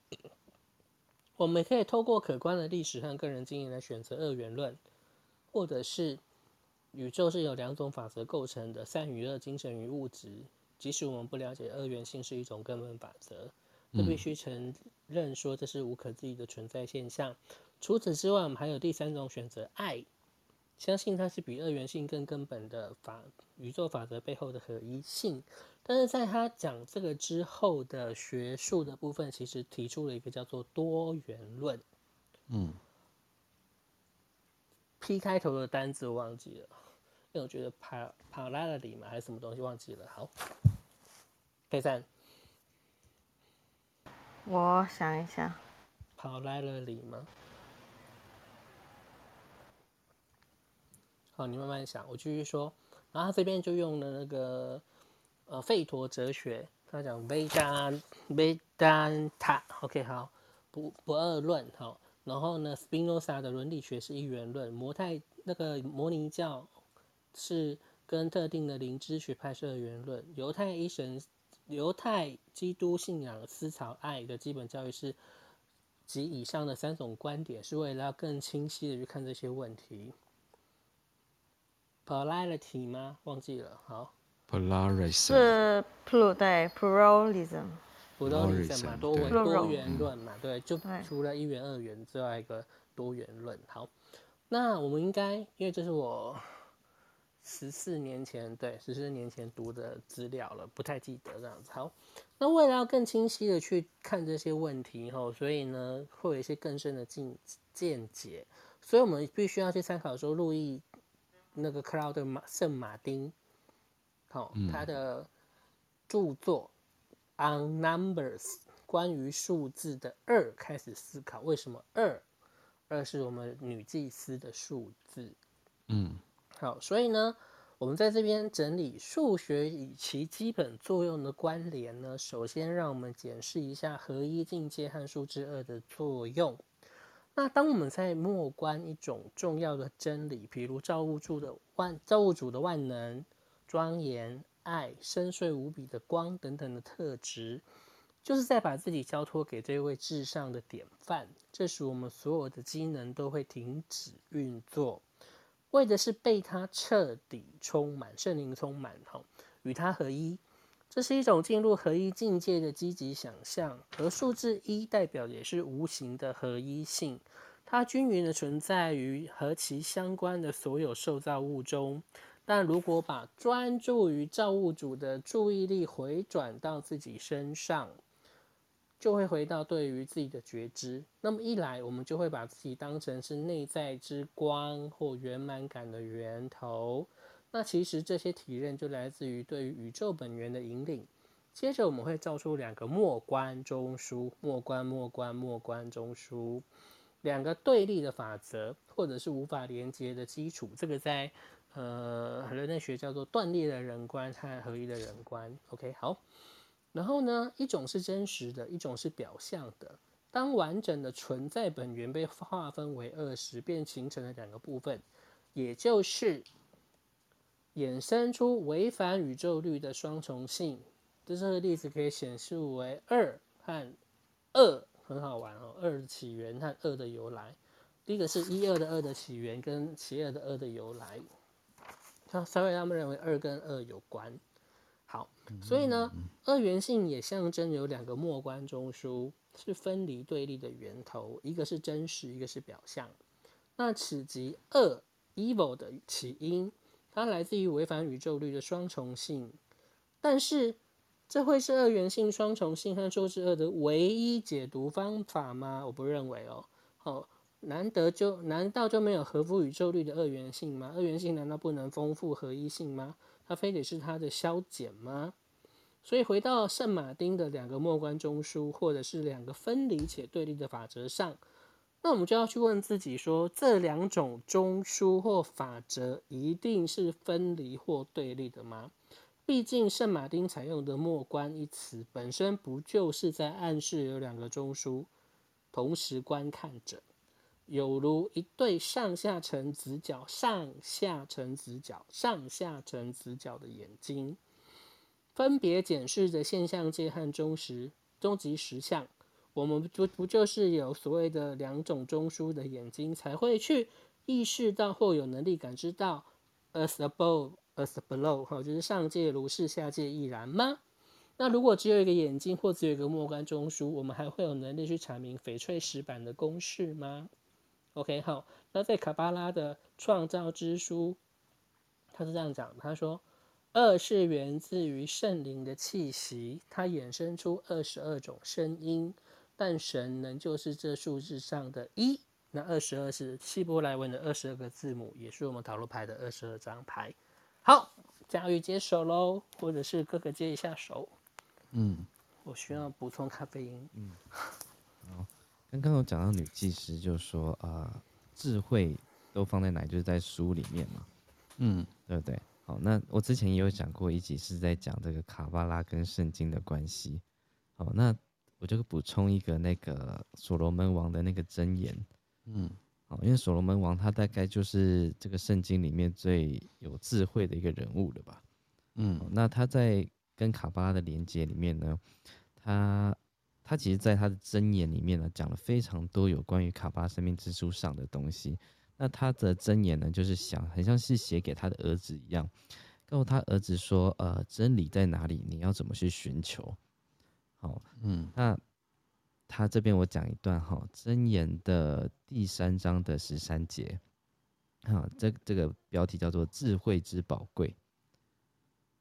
我们可以透过可观的历史和个人经验来选择二元论，或者是宇宙是由两种法则构成的：善与恶、精神与物质。即使我们不了解二元性是一种根本法则，都必须承认说这是无可置疑的存在现象。除此之外，我们还有第三种选择：爱。相信它是比二元性更根本的法，宇宙法则背后的合一性。但是在他讲这个之后的学术的部分，其实提出了一个叫做多元论。嗯，P 开头的单字我忘记了，因为我觉得跑跑来了里嘛，还是什么东西忘记了。好第三，我想一下，跑来了里吗？你慢慢想，我继续说。然后他这边就用了那个呃吠陀哲学，他讲维达维达塔，OK 好，不不二论好。然后呢，斯宾诺萨的伦理学是一元论，摩太那个摩尼教是跟特定的灵知学派是二元论，犹太一神犹太基督信仰思潮爱的基本教育是及以上的三种观点，是为了要更清晰的去看这些问题。Polarity 吗？忘记了。好，Polarism 是 pl 对 pluralism，pluralism 嘛，多元多元论嘛，对，就除了一元二元之外，一个多元论。好，那我们应该，因为这是我十四年前，对，十四年前读的资料了，不太记得这样子。好，那为了要更清晰的去看这些问题，吼，所以呢，会有一些更深的见见解，所以我们必须要去参考说路易。那个克劳德马圣马丁，好、哦，他的著作《On Numbers》关于数字的二开始思考，为什么二？二是我们女祭司的数字。嗯，好，所以呢，我们在这边整理数学与其基本作用的关联呢，首先让我们检视一下合一境界和数字二的作用。那当我们在默观一种重要的真理，比如造物主的万造物主的万能、庄严、爱、深邃无比的光等等的特质，就是在把自己交托给这位至上的典范。这时，我们所有的机能都会停止运作，为的是被他彻底充满，圣灵充满，哈，与他合一。这是一种进入合一境界的积极想象，而数字一代表也是无形的合一性，它均匀的存在于和其相关的所有受造物中。但如果把专注于造物主的注意力回转到自己身上，就会回到对于自己的觉知。那么一来，我们就会把自己当成是内在之光或圆满感的源头。那其实这些体验就来自于对于宇宙本源的引领。接着我们会造出两个末观中枢，末观末观末观中枢，两个对立的法则，或者是无法连接的基础。这个在呃人类学叫做断裂的人观和合一的人观。OK，好。然后呢，一种是真实的，一种是表象的。当完整的存在本源被划分为二时，便形成了两个部分，也就是。衍生出违反宇宙律的双重性，这个例子可以显示为二和二，很好玩哦。二的起源和二的由来，第一个是一二的二的起源跟邪恶的二的由来。他三位他们认为二跟二有关。好，所以呢，二元性也象征有两个末观中枢，是分离对立的源头，一个是真实，一个是表象。那此即二 evil 的起因。它来自于违反宇宙律的双重性，但是这会是二元性双重性和数字二的唯一解读方法吗？我不认为哦。哦，难得就难道就没有合乎宇宙律的二元性吗？二元性难道不能丰富合一性吗？它非得是它的消减吗？所以回到圣马丁的两个末关中枢，或者是两个分离且对立的法则上。那我们就要去问自己说，这两种中枢或法则一定是分离或对立的吗？毕竟圣马丁采用的“末观”一词本身不就是在暗示有两个中枢同时观看着，有如一对上下呈直角、上下呈直角、上下呈直角的眼睛，分别检视着现象界和终实终极实相。我们不不就是有所谓的两种中枢的眼睛，才会去意识到或有能力感知到 as above as below，哈，就是上界如是，下界亦然吗？那如果只有一个眼睛或只有一个莫干中枢，我们还会有能力去阐明翡翠石板的公式吗？OK，好，那在卡巴拉的创造之书，他是这样讲，他说二是源自于圣灵的气息，它衍生出二十二种声音。但神仍旧是这数字上的一，那二十二是希伯来文的二十二个字母，也是我们塔罗牌的二十二张牌。好，佳玉接手喽，或者是哥哥接一下手。嗯，我需要补充咖啡因。嗯，好，刚刚我讲到女技师，就说啊、呃，智慧都放在哪？就是在书里面嘛。嗯，对不对？好，那我之前也有讲过一集是在讲这个卡巴拉跟圣经的关系。好，那我就补充一个那个所罗门王的那个箴言。嗯，好，因为所罗门王他大概就是这个圣经里面最有智慧的一个人物了吧。嗯，那他在跟卡巴拉的连接里面呢，他他其实在他的箴言里面呢讲了非常多有关于卡巴拉生命之书上的东西。那他的箴言呢，就是想很像是写给他的儿子一样，告诉他儿子说：“呃，真理在哪里？你要怎么去寻求？”好，嗯，那他这边我讲一段哈，箴言的第三章的十三节，好，这这个标题叫做“智慧之宝贵”。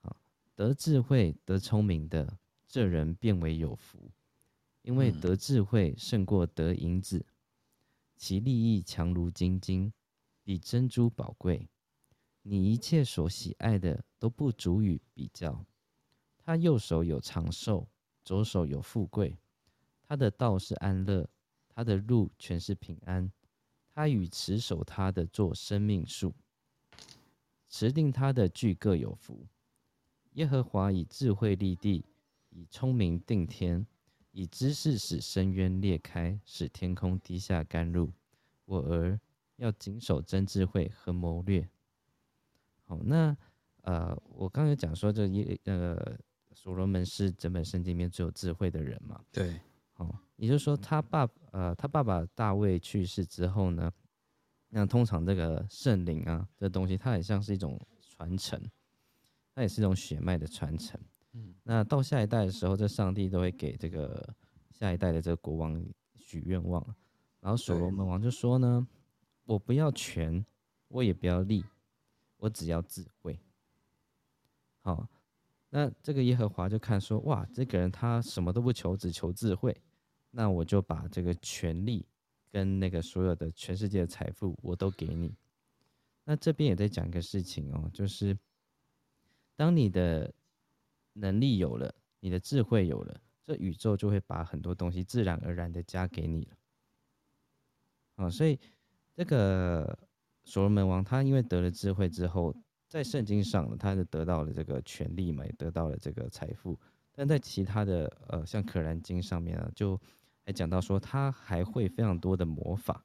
好，得智慧、得聪明的这人变为有福，因为得智慧胜过得银子。其利益强如金金，比珍珠宝贵。你一切所喜爱的都不足以比较。他右手有长寿，左手有富贵。他的道是安乐，他的路全是平安。他与持守他的作生命树，持定他的俱各有福。耶和华以智慧立地，以聪明定天。以知识使深渊裂开，使天空滴下甘露。我儿要谨守真智慧和谋略。好，那呃，我刚才讲说，这一呃，所罗门是整本圣经里面最有智慧的人嘛？对。哦，也就是说，他爸呃，他爸爸大卫去世之后呢，那通常这个圣灵啊，这东西它很像是一种传承，它也是一种血脉的传承。嗯，那到下一代的时候，这上帝都会给这个下一代的这个国王许愿望，然后所罗门王就说呢：“我不要权，我也不要利，我只要智慧。”好，那这个耶和华就看说：“哇，这个人他什么都不求，只求智慧，那我就把这个权力跟那个所有的全世界的财富我都给你。”那这边也在讲一个事情哦，就是当你的。能力有了，你的智慧有了，这宇宙就会把很多东西自然而然的加给你了。啊，所以这个所罗门王他因为得了智慧之后，在圣经上他是得到了这个权力嘛，也得到了这个财富，但在其他的呃像可兰经上面啊，就还讲到说他还会非常多的魔法，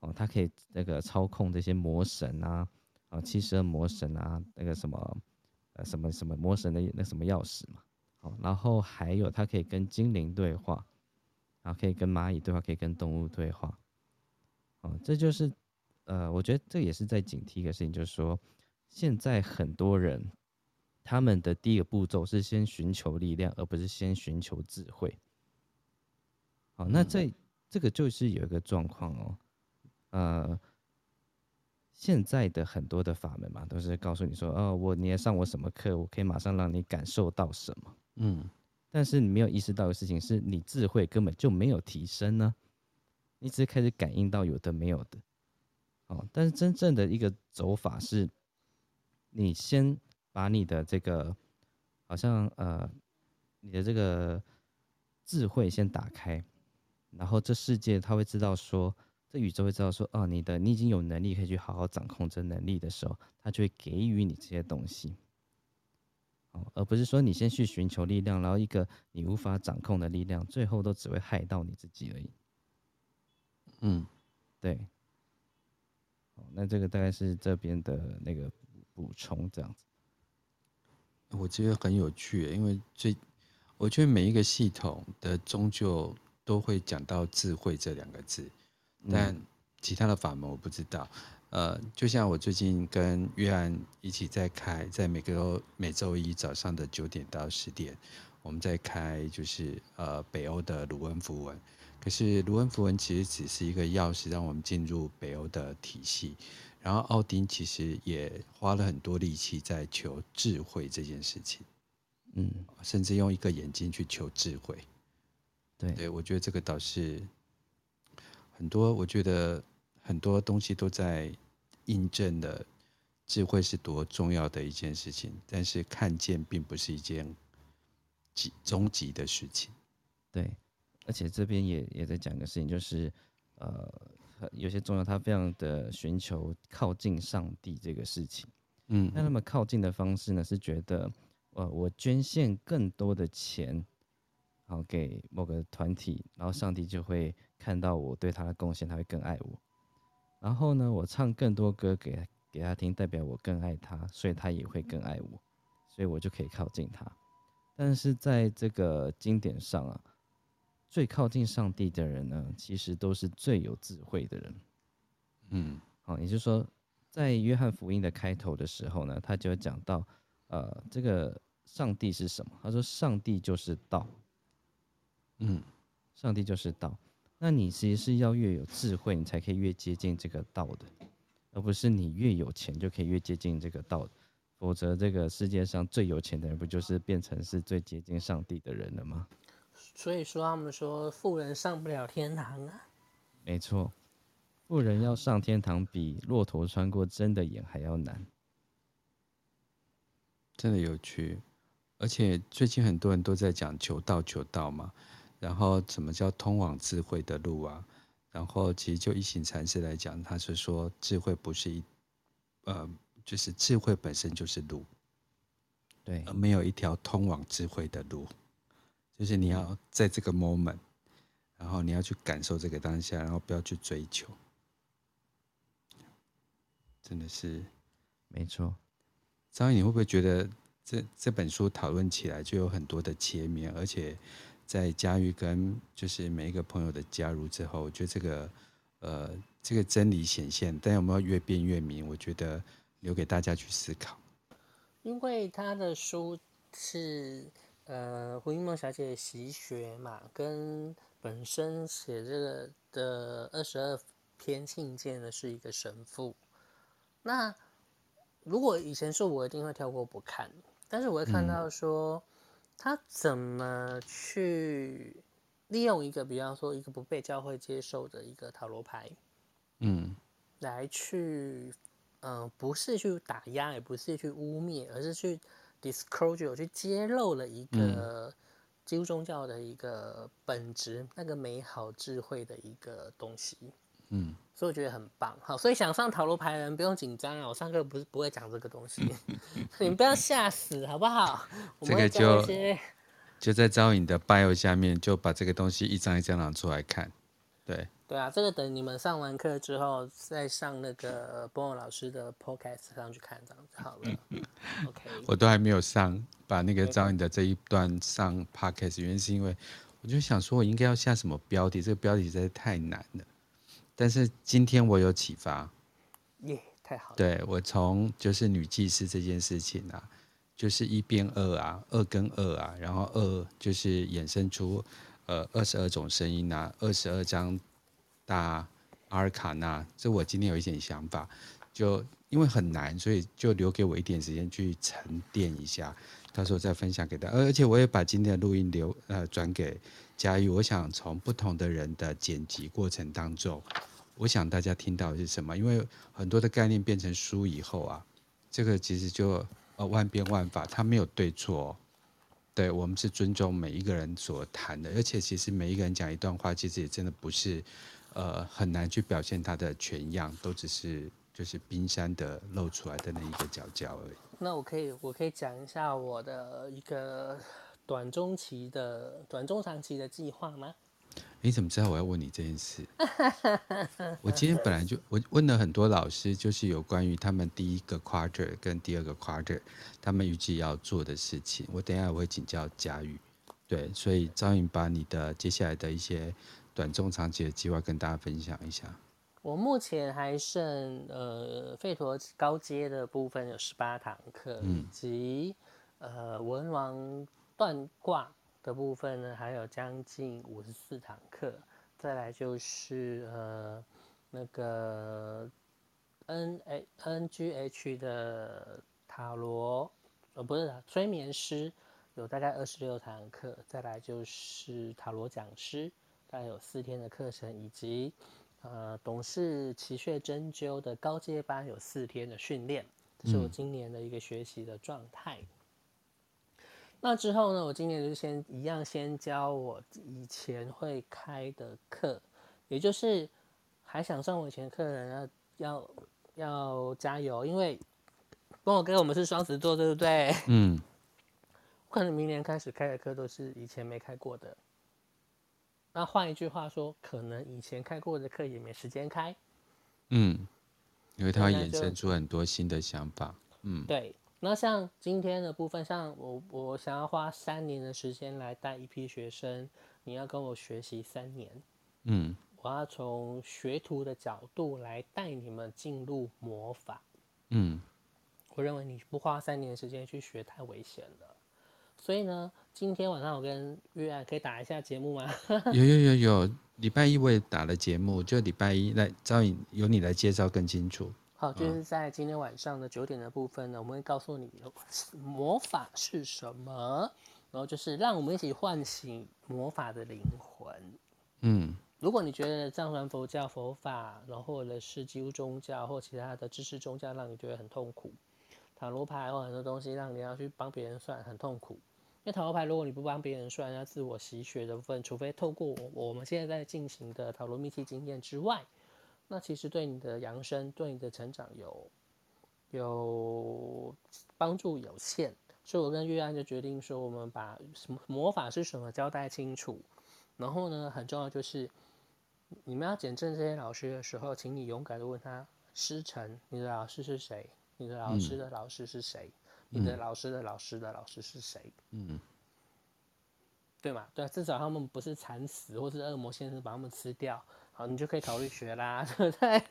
哦，他可以那个操控这些魔神啊，啊七十二魔神啊，那个什么。呃，什么什么魔神的那什么钥匙嘛，好，然后还有他可以跟精灵对话，然后可以跟蚂蚁对话，可以跟动物对话，哦，这就是，呃，我觉得这也是在警惕一个事情，就是说，现在很多人他们的第一个步骤是先寻求力量，而不是先寻求智慧。好，那这这个就是有一个状况哦，呃。现在的很多的法门嘛，都是告诉你说，哦，我你要上我什么课，我可以马上让你感受到什么，嗯，但是你没有意识到的事情是，你智慧根本就没有提升呢，你只是开始感应到有的没有的，哦，但是真正的一个走法是，你先把你的这个，好像呃，你的这个智慧先打开，然后这世界他会知道说。这宇宙会知道说，哦，你的你已经有能力可以去好好掌控这能力的时候，他就会给予你这些东西，哦，而不是说你先去寻求力量，然后一个你无法掌控的力量，最后都只会害到你自己而已。嗯，对。哦，那这个大概是这边的那个补充，这样子。我觉得很有趣，因为最，我觉得每一个系统的终究都会讲到智慧这两个字。但其他的法门我不知道，呃，就像我最近跟约翰一起在开，在每个每周一早上的九点到十点，我们在开就是呃北欧的卢恩符文。可是卢恩符文其实只是一个钥匙，让我们进入北欧的体系。然后奥丁其实也花了很多力气在求智慧这件事情，嗯，甚至用一个眼睛去求智慧。对，对我觉得这个倒是。很多我觉得很多东西都在印证了智慧是多重要的一件事情，但是看见并不是一件极终极的事情。对，而且这边也也在讲个事情，就是呃，有些宗教，他非常的寻求靠近上帝这个事情。嗯，那那么靠近的方式呢，是觉得呃，我捐献更多的钱，好给某个团体，然后上帝就会看到我对他的贡献，他会更爱我。然后呢，我唱更多歌给给他听，代表我更爱他，所以他也会更爱我，所以我就可以靠近他。但是在这个经典上啊。最靠近上帝的人呢，其实都是最有智慧的人。嗯，好，也就是说，在约翰福音的开头的时候呢，他就讲到，呃，这个上帝是什么？他说，上帝就是道。嗯，上帝就是道。那你其实是要越有智慧，你才可以越接近这个道的，而不是你越有钱就可以越接近这个道的。否则，这个世界上最有钱的人，不就是变成是最接近上帝的人了吗？所以说，他们说富人上不了天堂啊。没错，富人要上天堂比骆驼穿过针的眼还要难。真的有趣，而且最近很多人都在讲求道，求道嘛。然后什么叫通往智慧的路啊？然后其实就一行禅师来讲，他是说智慧不是一，呃，就是智慧本身就是路，对，而没有一条通往智慧的路。就是你要在这个 moment，然后你要去感受这个当下，然后不要去追求，真的是没错。张毅，你会不会觉得这这本书讨论起来就有很多的切面，而且在嘉玉跟就是每一个朋友的加入之后，我觉得这个呃这个真理显现，但有没有越辩越明？我觉得留给大家去思考。因为他的书是。呃，胡因梦小姐习学嘛，跟本身写这个的二十二篇信件的是一个神父。那如果以前说，我一定会跳过不看，但是我会看到说，他怎么去利用一个，比方说一个不被教会接受的一个塔罗牌，嗯，来去，嗯、呃，不是去打压，也不是去污蔑，而是去。Disclosure 去揭露了一个基督宗教的一个本质，嗯、那个美好智慧的一个东西，嗯，所以我觉得很棒。好，所以想上塔罗牌的人不用紧张啊，我上课不是不会讲这个东西，你们不要吓死好不好？这个就就在招引的 bio 下面就把这个东西一张一张拿出来看，对。对啊，这个等你们上完课之后，再上那个波波老师的 podcast 上去看，这样子好了。OK，我都还没有上，把那个找你的这一段上 podcast，原因是因为我就想说，我应该要下什么标题，这个标题实在太难了。但是今天我有启发，耶，太好了。对，我从就是女祭司这件事情啊，就是一变二啊，二跟二啊，然后二就是衍生出呃二十二种声音啊，二十二张。大阿尔卡纳，这我今天有一点想法，就因为很难，所以就留给我一点时间去沉淀一下，到时候再分享给大家。而且我也把今天的录音留呃转给嘉玉，我想从不同的人的剪辑过程当中，我想大家听到的是什么？因为很多的概念变成书以后啊，这个其实就呃万变万法，它没有对错，对，我们是尊重每一个人所谈的，而且其实每一个人讲一段话，其实也真的不是。呃，很难去表现它的全样，都只是就是冰山的露出来的那一个角角而已。那我可以，我可以讲一下我的一个短中期的、短中长期的计划吗？你怎么知道我要问你这件事？我今天本来就我问了很多老师，就是有关于他们第一个 quarter 跟第二个 quarter 他们预计要做的事情。我等一下我会请教佳宇，对，所以赵颖把你的接下来的一些。短中长期的计划跟大家分享一下。我目前还剩呃费陀高阶的部分有十八堂课，嗯、以及呃文王断卦的部分呢，还有将近五十四堂课。再来就是呃那个 N A N G H 的塔罗，呃不是催眠师，有大概二十六堂课。再来就是塔罗讲师。大概有四天的课程，以及呃董氏奇穴针灸的高阶班有四天的训练，这是我今年的一个学习的状态。嗯、那之后呢，我今年就先一样先教我以前会开的课，也就是还想上我以前课的人要要要加油，因为跟我跟我们是双子座，对不对？嗯。可能明年开始开的课都是以前没开过的。那换一句话说，可能以前开过的课也没时间开。嗯，因为它会衍生出很多新的想法。嗯，对。那像今天的部分，像我我想要花三年的时间来带一批学生，你要跟我学习三年。嗯，我要从学徒的角度来带你们进入魔法。嗯，我认为你不花三年时间去学太危险了。所以呢，今天晚上我跟月安可以打一下节目吗？有有有有，礼拜一我也打了节目，就礼拜一来招引由你来介绍更清楚。好，就是在今天晚上的九点的部分呢，我们会告诉你魔法是什么，然后就是让我们一起唤醒魔法的灵魂。嗯，如果你觉得藏传佛教佛法，然后或者是基督宗教或其他的知识宗教让你觉得很痛苦，塔罗牌或很多东西让你要去帮别人算很痛苦。因为塔罗牌，如果你不帮别人算，那自我习学的部分，除非透过我我们现在在进行的塔罗密契经验之外，那其实对你的扬升、对你的成长有有帮助有限。所以我跟月安就决定说，我们把什么魔法是什么交代清楚。然后呢，很重要就是你们要检证这些老师的时候，请你勇敢的问他师承，你的老师是谁？你的老师的老师是谁？嗯你的老师的老师的老师是谁？嗯，对嘛？对，至少他们不是惨死，或是恶魔先生把他们吃掉，好，你就可以考虑学啦，对不对？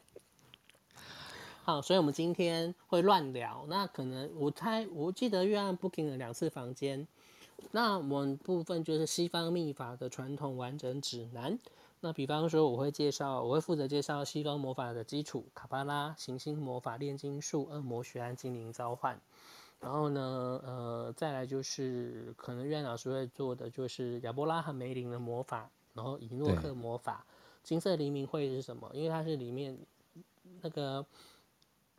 好，所以我们今天会乱聊。那可能我猜，我记得约翰 booking 了两次房间。那我们部分就是西方秘法的传统完整指南。那比方说，我会介绍，我会负责介绍西方魔法的基础：卡巴拉、行星魔法、炼金术、恶魔学和精灵召唤。然后呢，呃，再来就是可能院老师会做的就是亚伯拉罕梅林的魔法，然后以诺克魔法，金色黎明会是什么？因为它是里面那个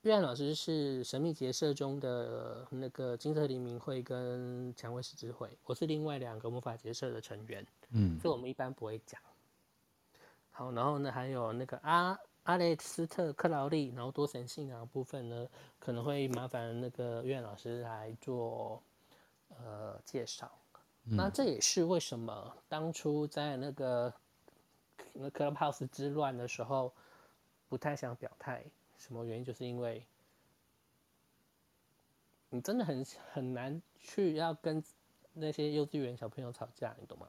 苑老师是神秘结社中的那个金色黎明会跟蔷薇十字会，我是另外两个魔法结社的成员，嗯，所以我们一般不会讲。好，然后呢，还有那个啊。阿雷斯特克劳利，然后多神信仰的部分呢，可能会麻烦那个院老师来做呃介绍。嗯、那这也是为什么当初在那个那 Clubhouse 之乱的时候，不太想表态，什么原因？就是因为你真的很很难去要跟那些幼稚园小朋友吵架，你懂吗？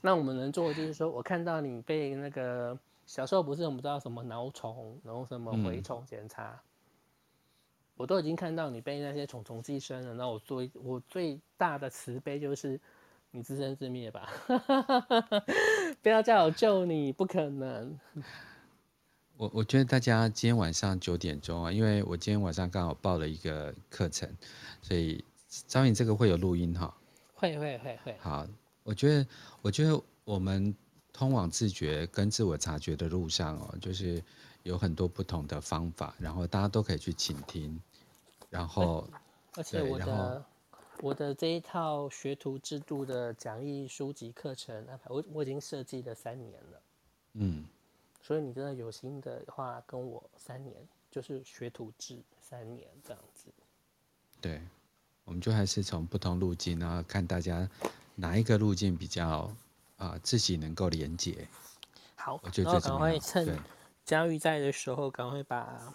那我们能做的就是说，我看到你被那个小时候不是我们知道什么挠虫，然后什么蛔虫检查，嗯、我都已经看到你被那些虫虫寄生了。那我最我最大的慈悲就是你自生自灭吧，不要叫我救你，不可能。我我觉得大家今天晚上九点钟啊，因为我今天晚上刚好报了一个课程，所以张颖这个会有录音哈，会会会会好。我觉得，我觉得我们通往自觉跟自我察觉的路上哦，就是有很多不同的方法，然后大家都可以去倾听，然后，而且我的我的这一套学徒制度的讲义书籍课程安排，我我已经设计了三年了，嗯，所以你真的有心的话，跟我三年就是学徒制三年这样子，对，我们就还是从不同路径，然后看大家。哪一个路径比较啊、呃，自己能够连接？好，我就然后赶快趁佳玉在的时候，赶快把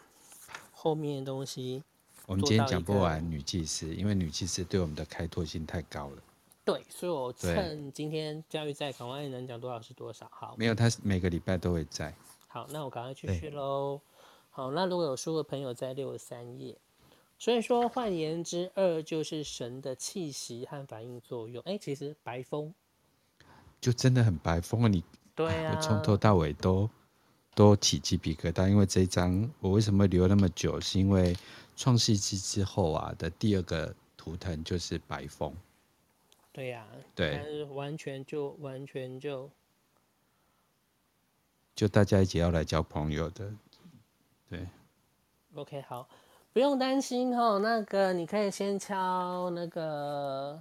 后面的东西。我们今天讲不完女祭司，因为女祭司对我们的开拓性太高了。对，所以我趁今天佳玉在，赶快能讲多少是多少。好，没有，他每个礼拜都会在。好，那我赶快继续喽。好，那如果有书的朋友在六十三页。所以说，换言之，二就是神的气息和反应作用。哎、欸，其实白风就真的很白风啊！你对啊，从头到尾都都起鸡皮疙瘩。因为这一张我为什么留那么久，是因为创世纪之后啊的第二个图腾就是白风。对呀、啊，对，完全就完全就就大家一起要来交朋友的，对。OK，好，不用担心哦。那个你可以先敲那个，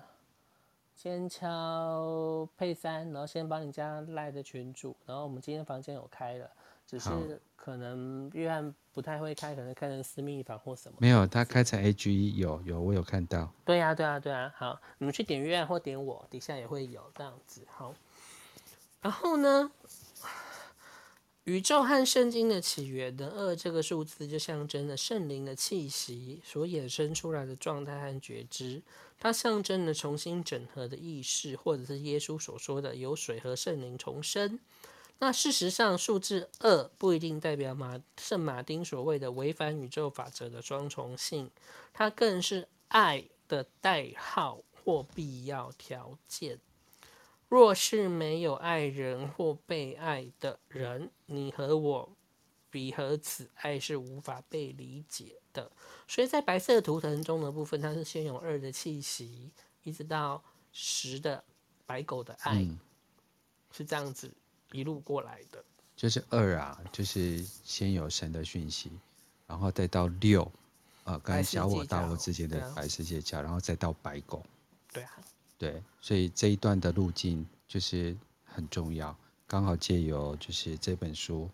先敲配三，然后先帮你加赖的群主，然后我们今天房间有开了，只是可能约翰不太会开，可能开成私密房或什么。没有，他开成 AGE 有有，我有看到。对呀、啊，对呀、啊，对啊。好，你们去点约翰或点我，底下也会有这样子。好，然后呢？宇宙和圣经的起源的二这个数字，就象征了圣灵的气息所衍生出来的状态和觉知，它象征了重新整合的意识，或者是耶稣所说的由水和圣灵重生。那事实上，数字二不一定代表马圣马丁所谓的违反宇宙法则的双重性，它更是爱的代号或必要条件。若是没有爱人或被爱的人，你和我彼和此爱是无法被理解的。所以在白色图腾中的部分，它是先有二的气息，一直到十的白狗的爱，嗯、是这样子一路过来的。就是二啊，就是先有神的讯息，然后再到六，呃，刚才小我大我之间的白世界桥，然后再到白狗。对啊。对，所以这一段的路径就是很重要，刚好借由就是这本书，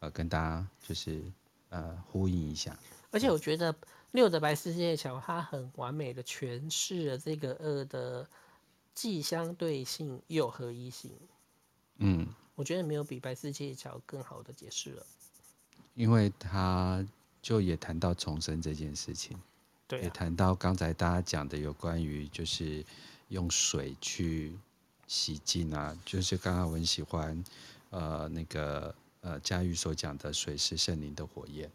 呃，跟大家就是呃呼应一下。而且我觉得六的白世界桥，它很完美的诠释了这个二的既相对性又合一性。嗯，我觉得没有比白世界桥更好的解释了。因为他就也谈到重生这件事情，对啊，也谈到刚才大家讲的有关于就是。用水去洗净啊，就是刚刚我很喜欢，呃，那个呃佳玉所讲的水是圣灵的火焰，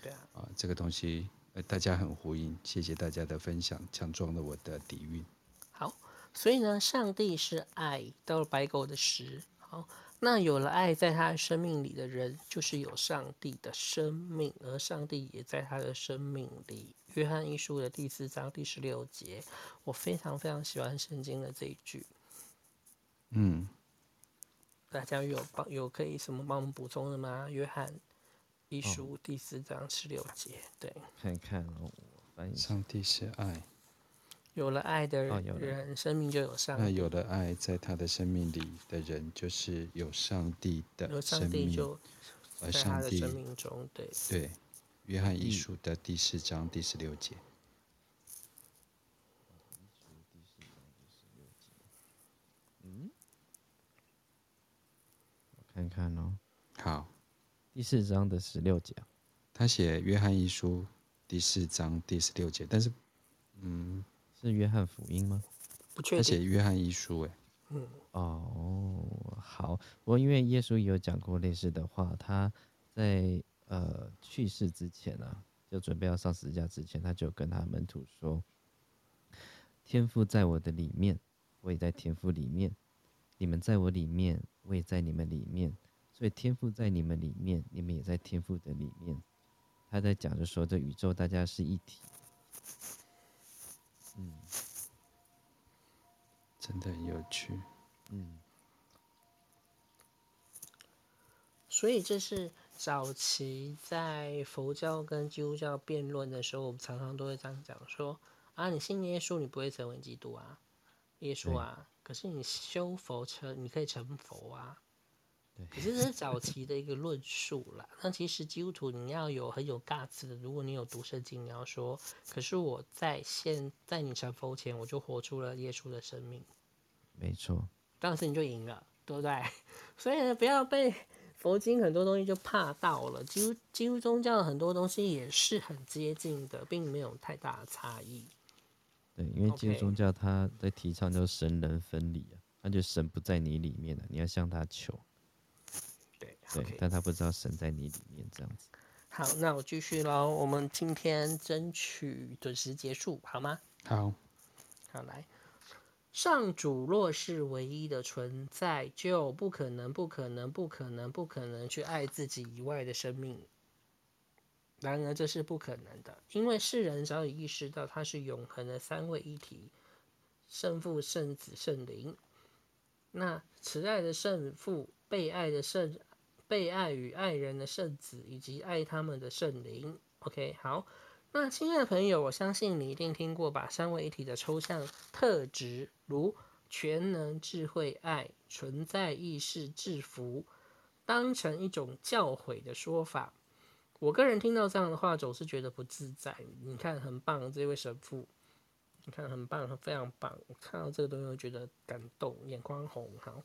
对啊，啊、呃，这个东西呃大家很呼应，谢谢大家的分享，强壮了我的底蕴。好，所以呢，上帝是爱，到了白狗的十，好。那有了爱在他生命里的人，就是有上帝的生命，而上帝也在他的生命里。约翰一书的第四章第十六节，我非常非常喜欢圣经的这一句。嗯，大家有帮有可以什么帮我们补充的吗？约翰一书第四章十六节，对，看看哦，翻译。上帝是爱。有了爱的人，哦、人生命就有上帝。那有了爱，在他的生命里的人，就是有上帝的生命。有上帝就在他的生命中，对对。约翰一书的第四章第十六节。嗯，我看看哦。好，第四章的十六节。他写约翰一书第四章第十六节，但是，嗯。是约翰福音吗？不确定。他写约翰一书，哎，嗯，哦，好。不过因为耶稣也有讲过类似的话，他在呃去世之前啊，就准备要上十字架之前，他就跟他门徒说：“天父在我的里面，我也在天父里面；你们在我里面，我也在你们里面。所以天父在你们里面，你们也在天父的里面。”他在讲着说，这宇宙大家是一体。嗯，真的很有趣。嗯，所以这是早期在佛教跟基督教辩论的时候，我们常常都会这样讲说：啊，你信耶稣，你不会成为基督啊，耶稣啊，可是你修佛成，你可以成佛啊。可是这是早期的一个论述啦。那其实基督徒你要有很有 guts 的，如果你有读圣经，你要说，可是我在现在你成佛前，我就活出了耶稣的生命。没错，当时你就赢了，对不对？所以呢，不要被佛经很多东西就怕到了。基督基督宗教很多东西也是很接近的，并没有太大的差异。对，因为基督宗教它在提倡就是神人分离啊，那就神不在你里面了，你要向他求。对，okay. 但他不知道神在你里面这样子。好，那我继续喽。我们今天争取准时结束，好吗？好，好来。上主若是唯一的存在，就不可能、不可能、不可能、不可能去爱自己以外的生命。然而，这是不可能的，因为世人早已意识到他是永恒的三位一体：圣父、圣子、圣灵。那慈爱的圣父，被爱的圣。被爱与爱人的圣子，以及爱他们的圣灵。OK，好，那亲爱的朋友，我相信你一定听过把三位一体的抽象特质，如全能、智慧、爱、存在、意识、制服，当成一种教诲的说法。我个人听到这样的话，总是觉得不自在。你看，很棒，这位神父，你看很棒，非常棒。我看到这个东西，我觉得感动，眼眶红。好，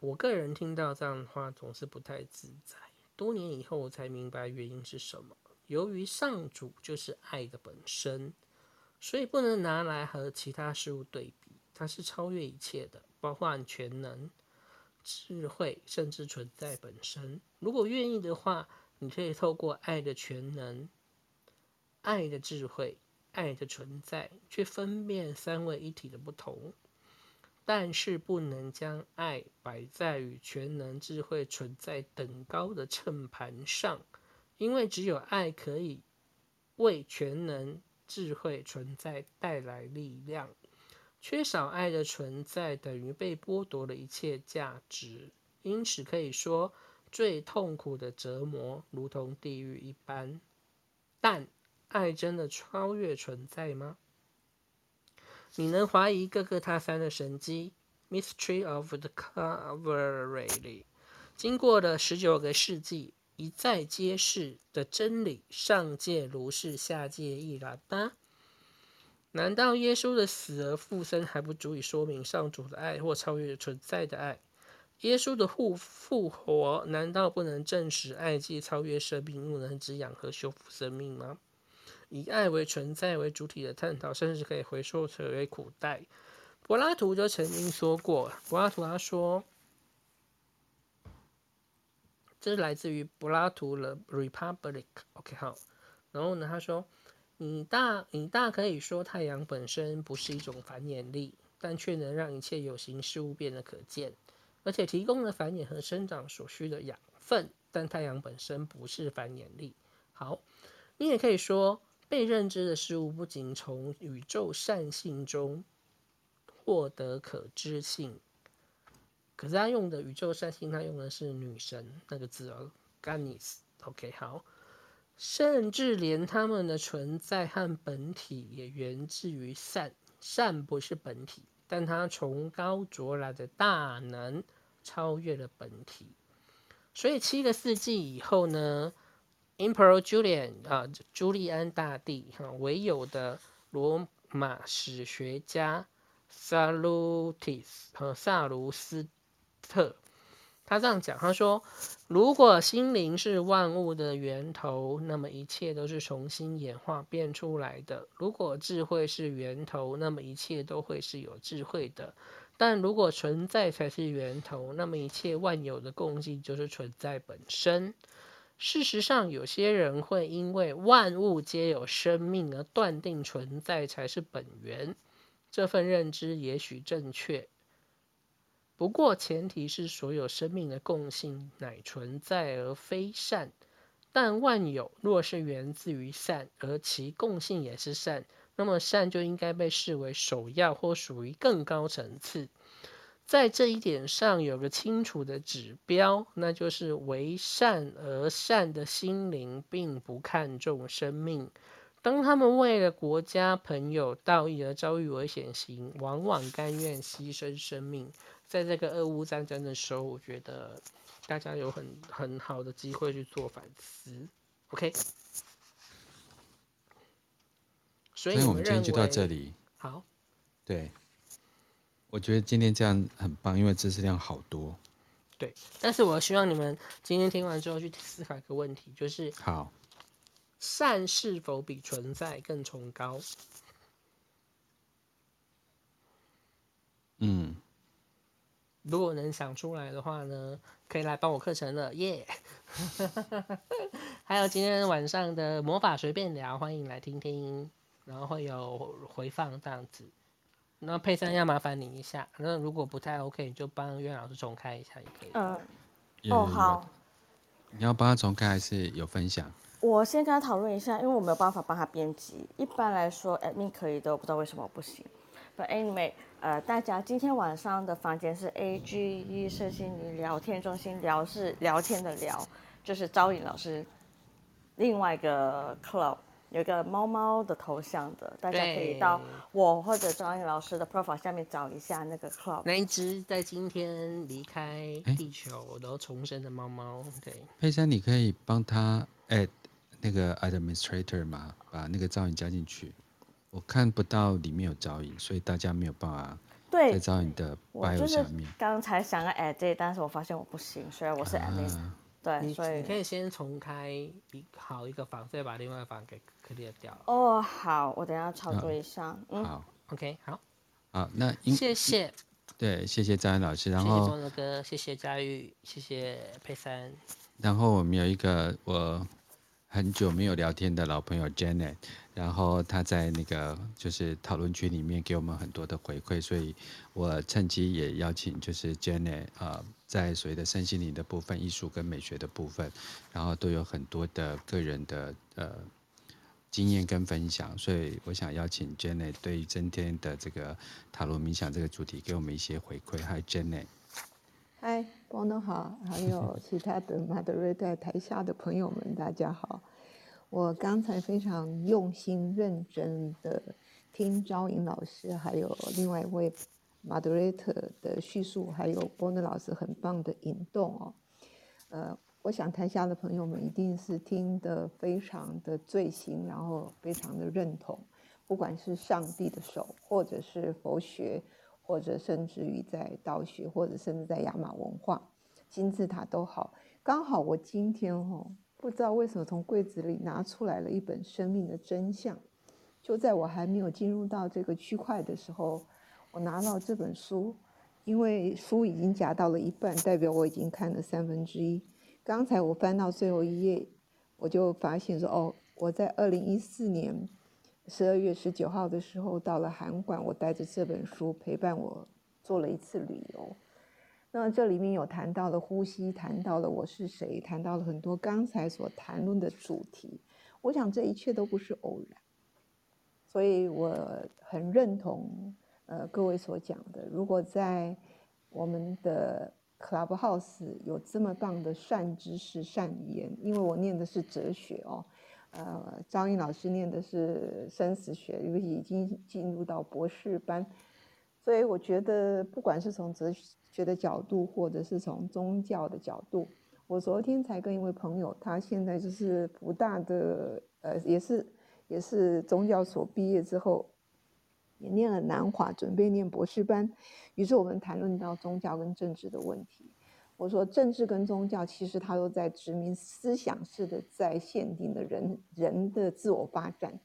我个人听到这样的话，总是不太自在。多年以后，我才明白原因是什么。由于上主就是爱的本身，所以不能拿来和其他事物对比。它是超越一切的，包括全能、智慧，甚至存在本身。如果愿意的话，你可以透过爱的全能、爱的智慧、爱的存在，去分辨三位一体的不同。但是不能将爱摆在与全能、智慧、存在等高的秤盘上，因为只有爱可以为全能、智慧、存在带来力量。缺少爱的存在，等于被剥夺了一切价值。因此可以说，最痛苦的折磨如同地狱一般。但爱真的超越存在吗？你能怀疑各个他山的神迹？Mystery of the Calvary，经过了十九个世纪，一再揭示的真理，上界如是，下界亦然吗？难道耶稣的死而复生还不足以说明上主的爱或超越存在的爱？耶稣的复复活难道不能证实爱既超越生命，又能滋养和修复生命吗？以爱为存在为主体的探讨，甚至可以回溯成为古代。柏拉图就曾经说过，柏拉图他说，这是来自于柏拉图的《Republic》。OK，好。然后呢，他说，你大你大可以说太阳本身不是一种繁衍力，但却能让一切有形事物变得可见，而且提供了繁衍和生长所需的养分。但太阳本身不是繁衍力。好，你也可以说。被认知的事物不仅从宇宙善性中获得可知性，可是他用的宇宙善性，他用的是女神那个字哦，Ganis。OK，好，甚至连他们的存在和本体也源自于善。善不是本体，但它崇高卓来的大能超越了本体。所以七个世纪以后呢？Emperor Julian 啊，朱利安大帝哈，唯有的罗马史学家萨鲁提斯和萨卢斯特，他这样讲，他说：如果心灵是万物的源头，那么一切都是重新演化变出来的；如果智慧是源头，那么一切都会是有智慧的；但如果存在才是源头，那么一切万有的共性就是存在本身。事实上，有些人会因为万物皆有生命而断定存在才是本源。这份认知也许正确，不过前提是所有生命的共性乃存在而非善。但万有若是源自于善，而其共性也是善，那么善就应该被视为首要或属于更高层次。在这一点上有个清楚的指标，那就是为善而善的心灵并不看重生命。当他们为了国家、朋友、道义而遭遇危险时，往往甘愿牺牲生命。在这个俄乌战争的时候，我觉得大家有很很好的机会去做反思。OK，所以我们今天就到这里。好，对。我觉得今天这样很棒，因为知识量好多。对，但是我希望你们今天听完之后去思考一个问题，就是：好，善是否比存在更崇高？嗯，如果能想出来的话呢，可以来帮我课程了，耶、yeah! 还有今天晚上的魔法随便聊，欢迎来听听，然后会有回放这样子。那佩珊要麻烦你一下，那如果不太 OK，你就帮岳老师重开一下也可以。嗯，哦好。你要帮他重开还是有分享？我先跟他讨论一下，因为我没有办法帮他编辑。一般来说，admin 可以的，我不知道为什么不行。But anyway，呃，大家今天晚上的房间是 AGE 身心灵聊天中心，聊是聊天的聊，就是招引老师另外一个 club 有一个猫猫的头像的，大家可以到我或者张颖老师的 profile 下面找一下那个 club。那一只在今天离开地球然后重生的猫猫，对。佩珊，你可以帮他 add 那个 administrator 吗？把那个昭颖加进去。我看不到里面有招引，所以大家没有办法在招引的 bio 下面。刚才想要 add 这但是我发现我不行，所以我是 admin、啊。对，所以你可以先重开一好一个房，再把另外一个房给 clear 掉。哦，好，我等一下操作一下。哦、嗯，好，OK，好。好，那谢谢。对，谢谢张老师，然后谢谢钟哥，谢谢佳玉，谢谢佩珊。然后我们有一个我。很久没有聊天的老朋友 Janet，然后他在那个就是讨论区里面给我们很多的回馈，所以我趁机也邀请就是 Janet 啊、在所谓的身心灵的部分、艺术跟美学的部分，然后都有很多的个人的呃经验跟分享，所以我想邀请 Janet 对于今天的这个塔罗冥想这个主题给我们一些回馈。Hi Janet。嗨，光东好，还有其他的 moderator 台下的朋友们，大家好。我刚才非常用心、认真的听招颖老师，还有另外一位 moderator 的叙述，还有波诺老师很棒的引动哦。呃，我想台下的朋友们一定是听得非常的醉心，然后非常的认同，不管是上帝的手，或者是佛学。或者甚至于在道学，或者甚至在亚马文化金字塔都好，刚好我今天哦，不知道为什么从柜子里拿出来了一本《生命的真相》，就在我还没有进入到这个区块的时候，我拿到这本书，因为书已经夹到了一半，代表我已经看了三分之一。刚才我翻到最后一页，我就发现说哦，我在二零一四年。十二月十九号的时候，到了韩馆，我带着这本书陪伴我做了一次旅游。那这里面有谈到了呼吸，谈到了我是谁，谈到了很多刚才所谈论的主题。我想这一切都不是偶然，所以我很认同呃各位所讲的。如果在我们的 Clubhouse 有这么棒的善知识、善言，因为我念的是哲学哦。呃，张英老师念的是生死学，因为已经进入到博士班，所以我觉得不管是从哲学的角度，或者是从宗教的角度，我昨天才跟一位朋友，他现在就是福大的，呃，也是也是宗教所毕业之后，也念了南华，准备念博士班，于是我们谈论到宗教跟政治的问题。我说，政治跟宗教其实它都在殖民思想式的在限定的人人的自我发展。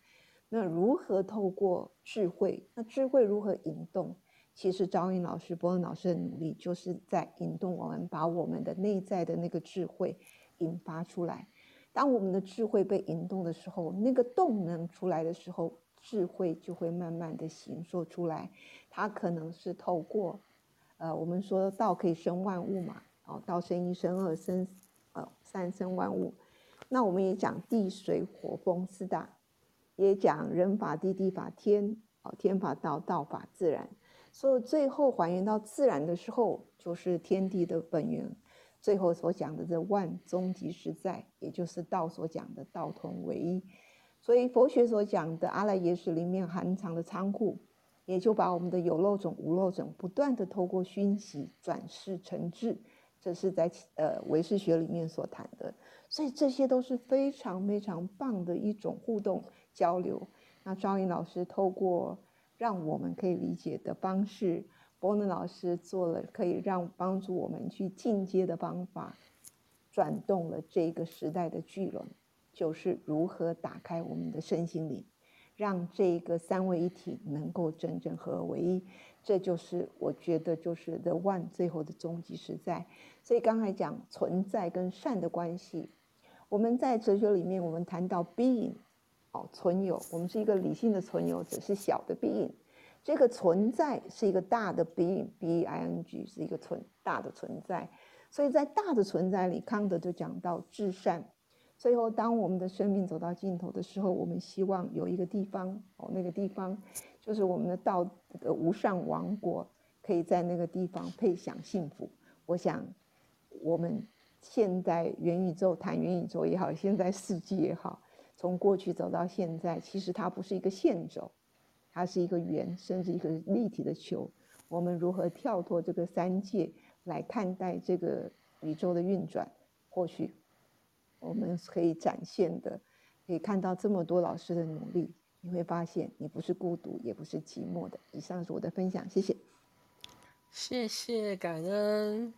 那如何透过智慧？那智慧如何引动？其实昭颖老师、波恩老师的努力，就是在引动我们，把我们的内在的那个智慧引发出来。当我们的智慧被引动的时候，那个动能出来的时候，智慧就会慢慢的形塑出来。它可能是透过，呃，我们说道可以生万物嘛。哦，道生一，生二，生呃三生万物。那我们也讲地水火风四大，也讲人法地，地法天，哦天法道，道法自然。所以最后还原到自然的时候，就是天地的本源。最后所讲的这万终极实在，也就是道所讲的道同唯一。所以佛学所讲的阿赖耶识里面含藏的仓库，也就把我们的有漏种、无漏种不断的透过熏习转世成智。这是在呃唯识学里面所谈的，所以这些都是非常非常棒的一种互动交流。那昭颖老师透过让我们可以理解的方式，伯能老师做了可以让帮助我们去进阶的方法，转动了这个时代的巨轮，就是如何打开我们的身心灵，让这个三位一体能够真正合为一。这就是我觉得就是 The One 最后的终极实在。所以刚才讲存在跟善的关系，我们在哲学里面，我们谈到 being，哦，存有，我们是一个理性的存有者，是小的 being。这个存在是一个大的 being，b e i n g 是一个存大的存在。所以在大的存在里，康德就讲到至善。最后，当我们的生命走到尽头的时候，我们希望有一个地方，哦，那个地方就是我们的道的无上王国，可以在那个地方配享幸福。我想，我们现在元宇宙谈元宇宙也好，现在世纪也好，从过去走到现在，其实它不是一个线轴，它是一个圆，甚至一个立体的球。我们如何跳脱这个三界来看待这个宇宙的运转？或许我们可以展现的，可以看到这么多老师的努力，你会发现你不是孤独，也不是寂寞的。以上是我的分享，谢谢。谢谢，感恩。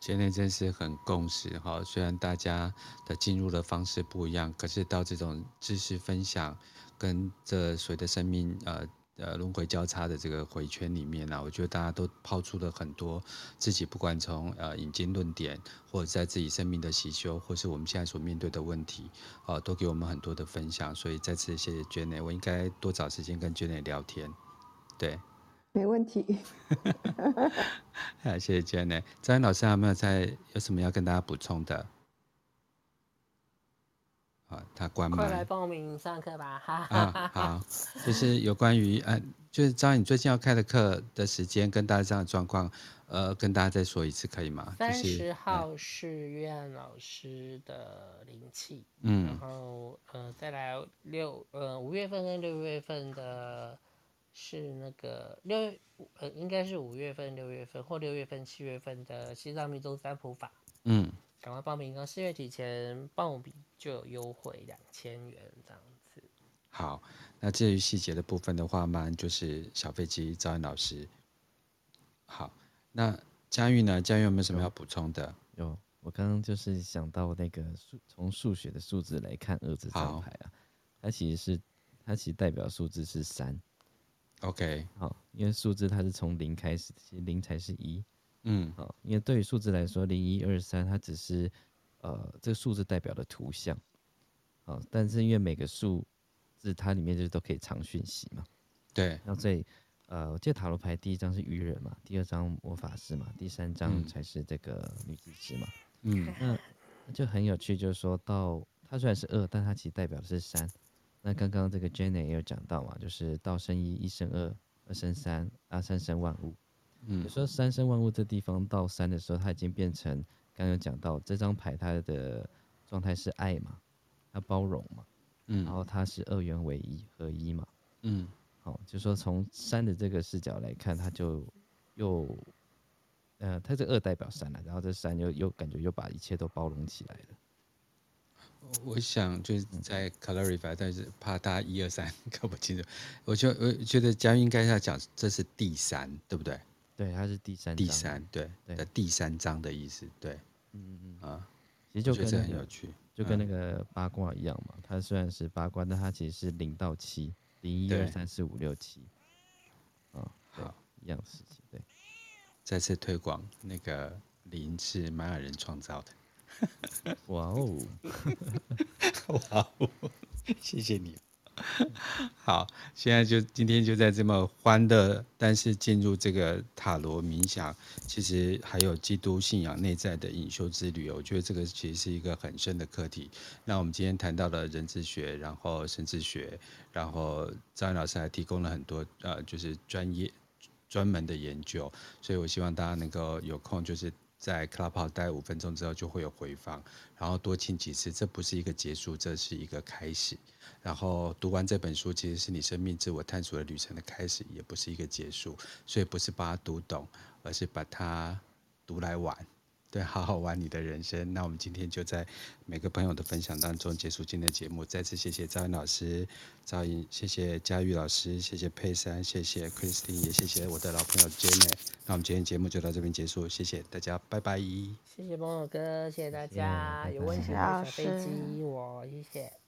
今天真是很共识哈，虽然大家的进入的方式不一样，可是到这种知识分享跟这随着生命呃。呃，轮回交叉的这个回圈里面呢、啊，我觉得大家都抛出了很多自己，不管从呃引经论典，或者在自己生命的习修，或是我们现在所面对的问题，啊、呃，都给我们很多的分享。所以再次谢谢 Jenny，我应该多找时间跟 Jenny 聊天。对，没问题。好，谢谢 Jenny。张老师还有没有在有什么要跟大家补充的？他关门。快来报名上课吧！哈，哈，啊，好，就是有关于呃，就是张你最近要开的课的时间跟大家这样的状况，呃，跟大家再说一次可以吗？三十号是约翰老师的灵气，嗯，然后呃，再来六呃五月份跟六月份的是那个六月呃应该是五月份六月份或六月份七月份的西藏密宗三普法，嗯。赶快报名哦，四月底前报名就有优惠两千元这样子。好，那至于细节的部分的话嘛，就是小飞机招安老师。好，那佳玉呢？佳玉有没有什么要补充的？有，有，我刚刚就是想到那个数，从数学的数字来看二字招牌啊，它其实是它其实代表数字是三。OK，好，因为数字它是从零开始，其实零才是一。嗯，好，因为对于数字来说，零一二三它只是，呃，这个数字代表的图像，好，但是因为每个数字它里面就是都可以藏讯息嘛，对，那所以，呃，我记得塔罗牌第一张是愚人嘛，第二张魔法师嘛，第三张才是这个女祭司嘛，嗯，那那就很有趣，就是说到它虽然是二，但它其实代表的是三，那刚刚这个 Jenny 也有讲到嘛，就是道生一，一生二，二生三，啊，三生万物。嗯，有时候三生万物这地方到三的时候，它已经变成刚刚讲到这张牌，它的状态是爱嘛，它包容嘛，嗯，然后它是二元为一合一嘛，嗯，好，就说从三的这个视角来看，它就又，呃，它这二代表三了，然后这三又又感觉又把一切都包容起来了。我想就是在 clarify，但是怕大家一二三 搞不清楚，我就我觉得嘉韵应该要讲这是第三，对不对？对，它是第三章。第三，对，的第三章的意思，对，嗯嗯啊，其实就跟、那个、很有趣，就跟那个八卦一样嘛。它虽然是八卦，但它其实是零到七，零一二三四五六七，啊，好，一样事情，对。再次推广，那个零是玛雅人创造的。哇哦，哇哦，谢谢你。好，现在就今天就在这么欢乐，但是进入这个塔罗冥想，其实还有基督信仰内在的隐修之旅。我觉得这个其实是一个很深的课题。那我们今天谈到了人智学，然后神智学，然后张老师还提供了很多呃，就是专业专门的研究。所以我希望大家能够有空，就是在 Clubhouse 待五分钟之后就会有回放，然后多听几次。这不是一个结束，这是一个开始。然后读完这本书，其实是你生命自我探索的旅程的开始，也不是一个结束。所以不是把它读懂，而是把它读来玩，对，好好玩你的人生。那我们今天就在每个朋友的分享当中结束今天的节目。再次谢谢赵云老师、赵颖，谢谢佳玉老师，谢谢佩珊，谢谢 Christine，也谢谢我的老朋友 Jenny。那我们今天节目就到这边结束，谢谢大家，拜拜。谢谢朋友哥，谢谢大家。谢谢，有问题的小飞机，我谢谢。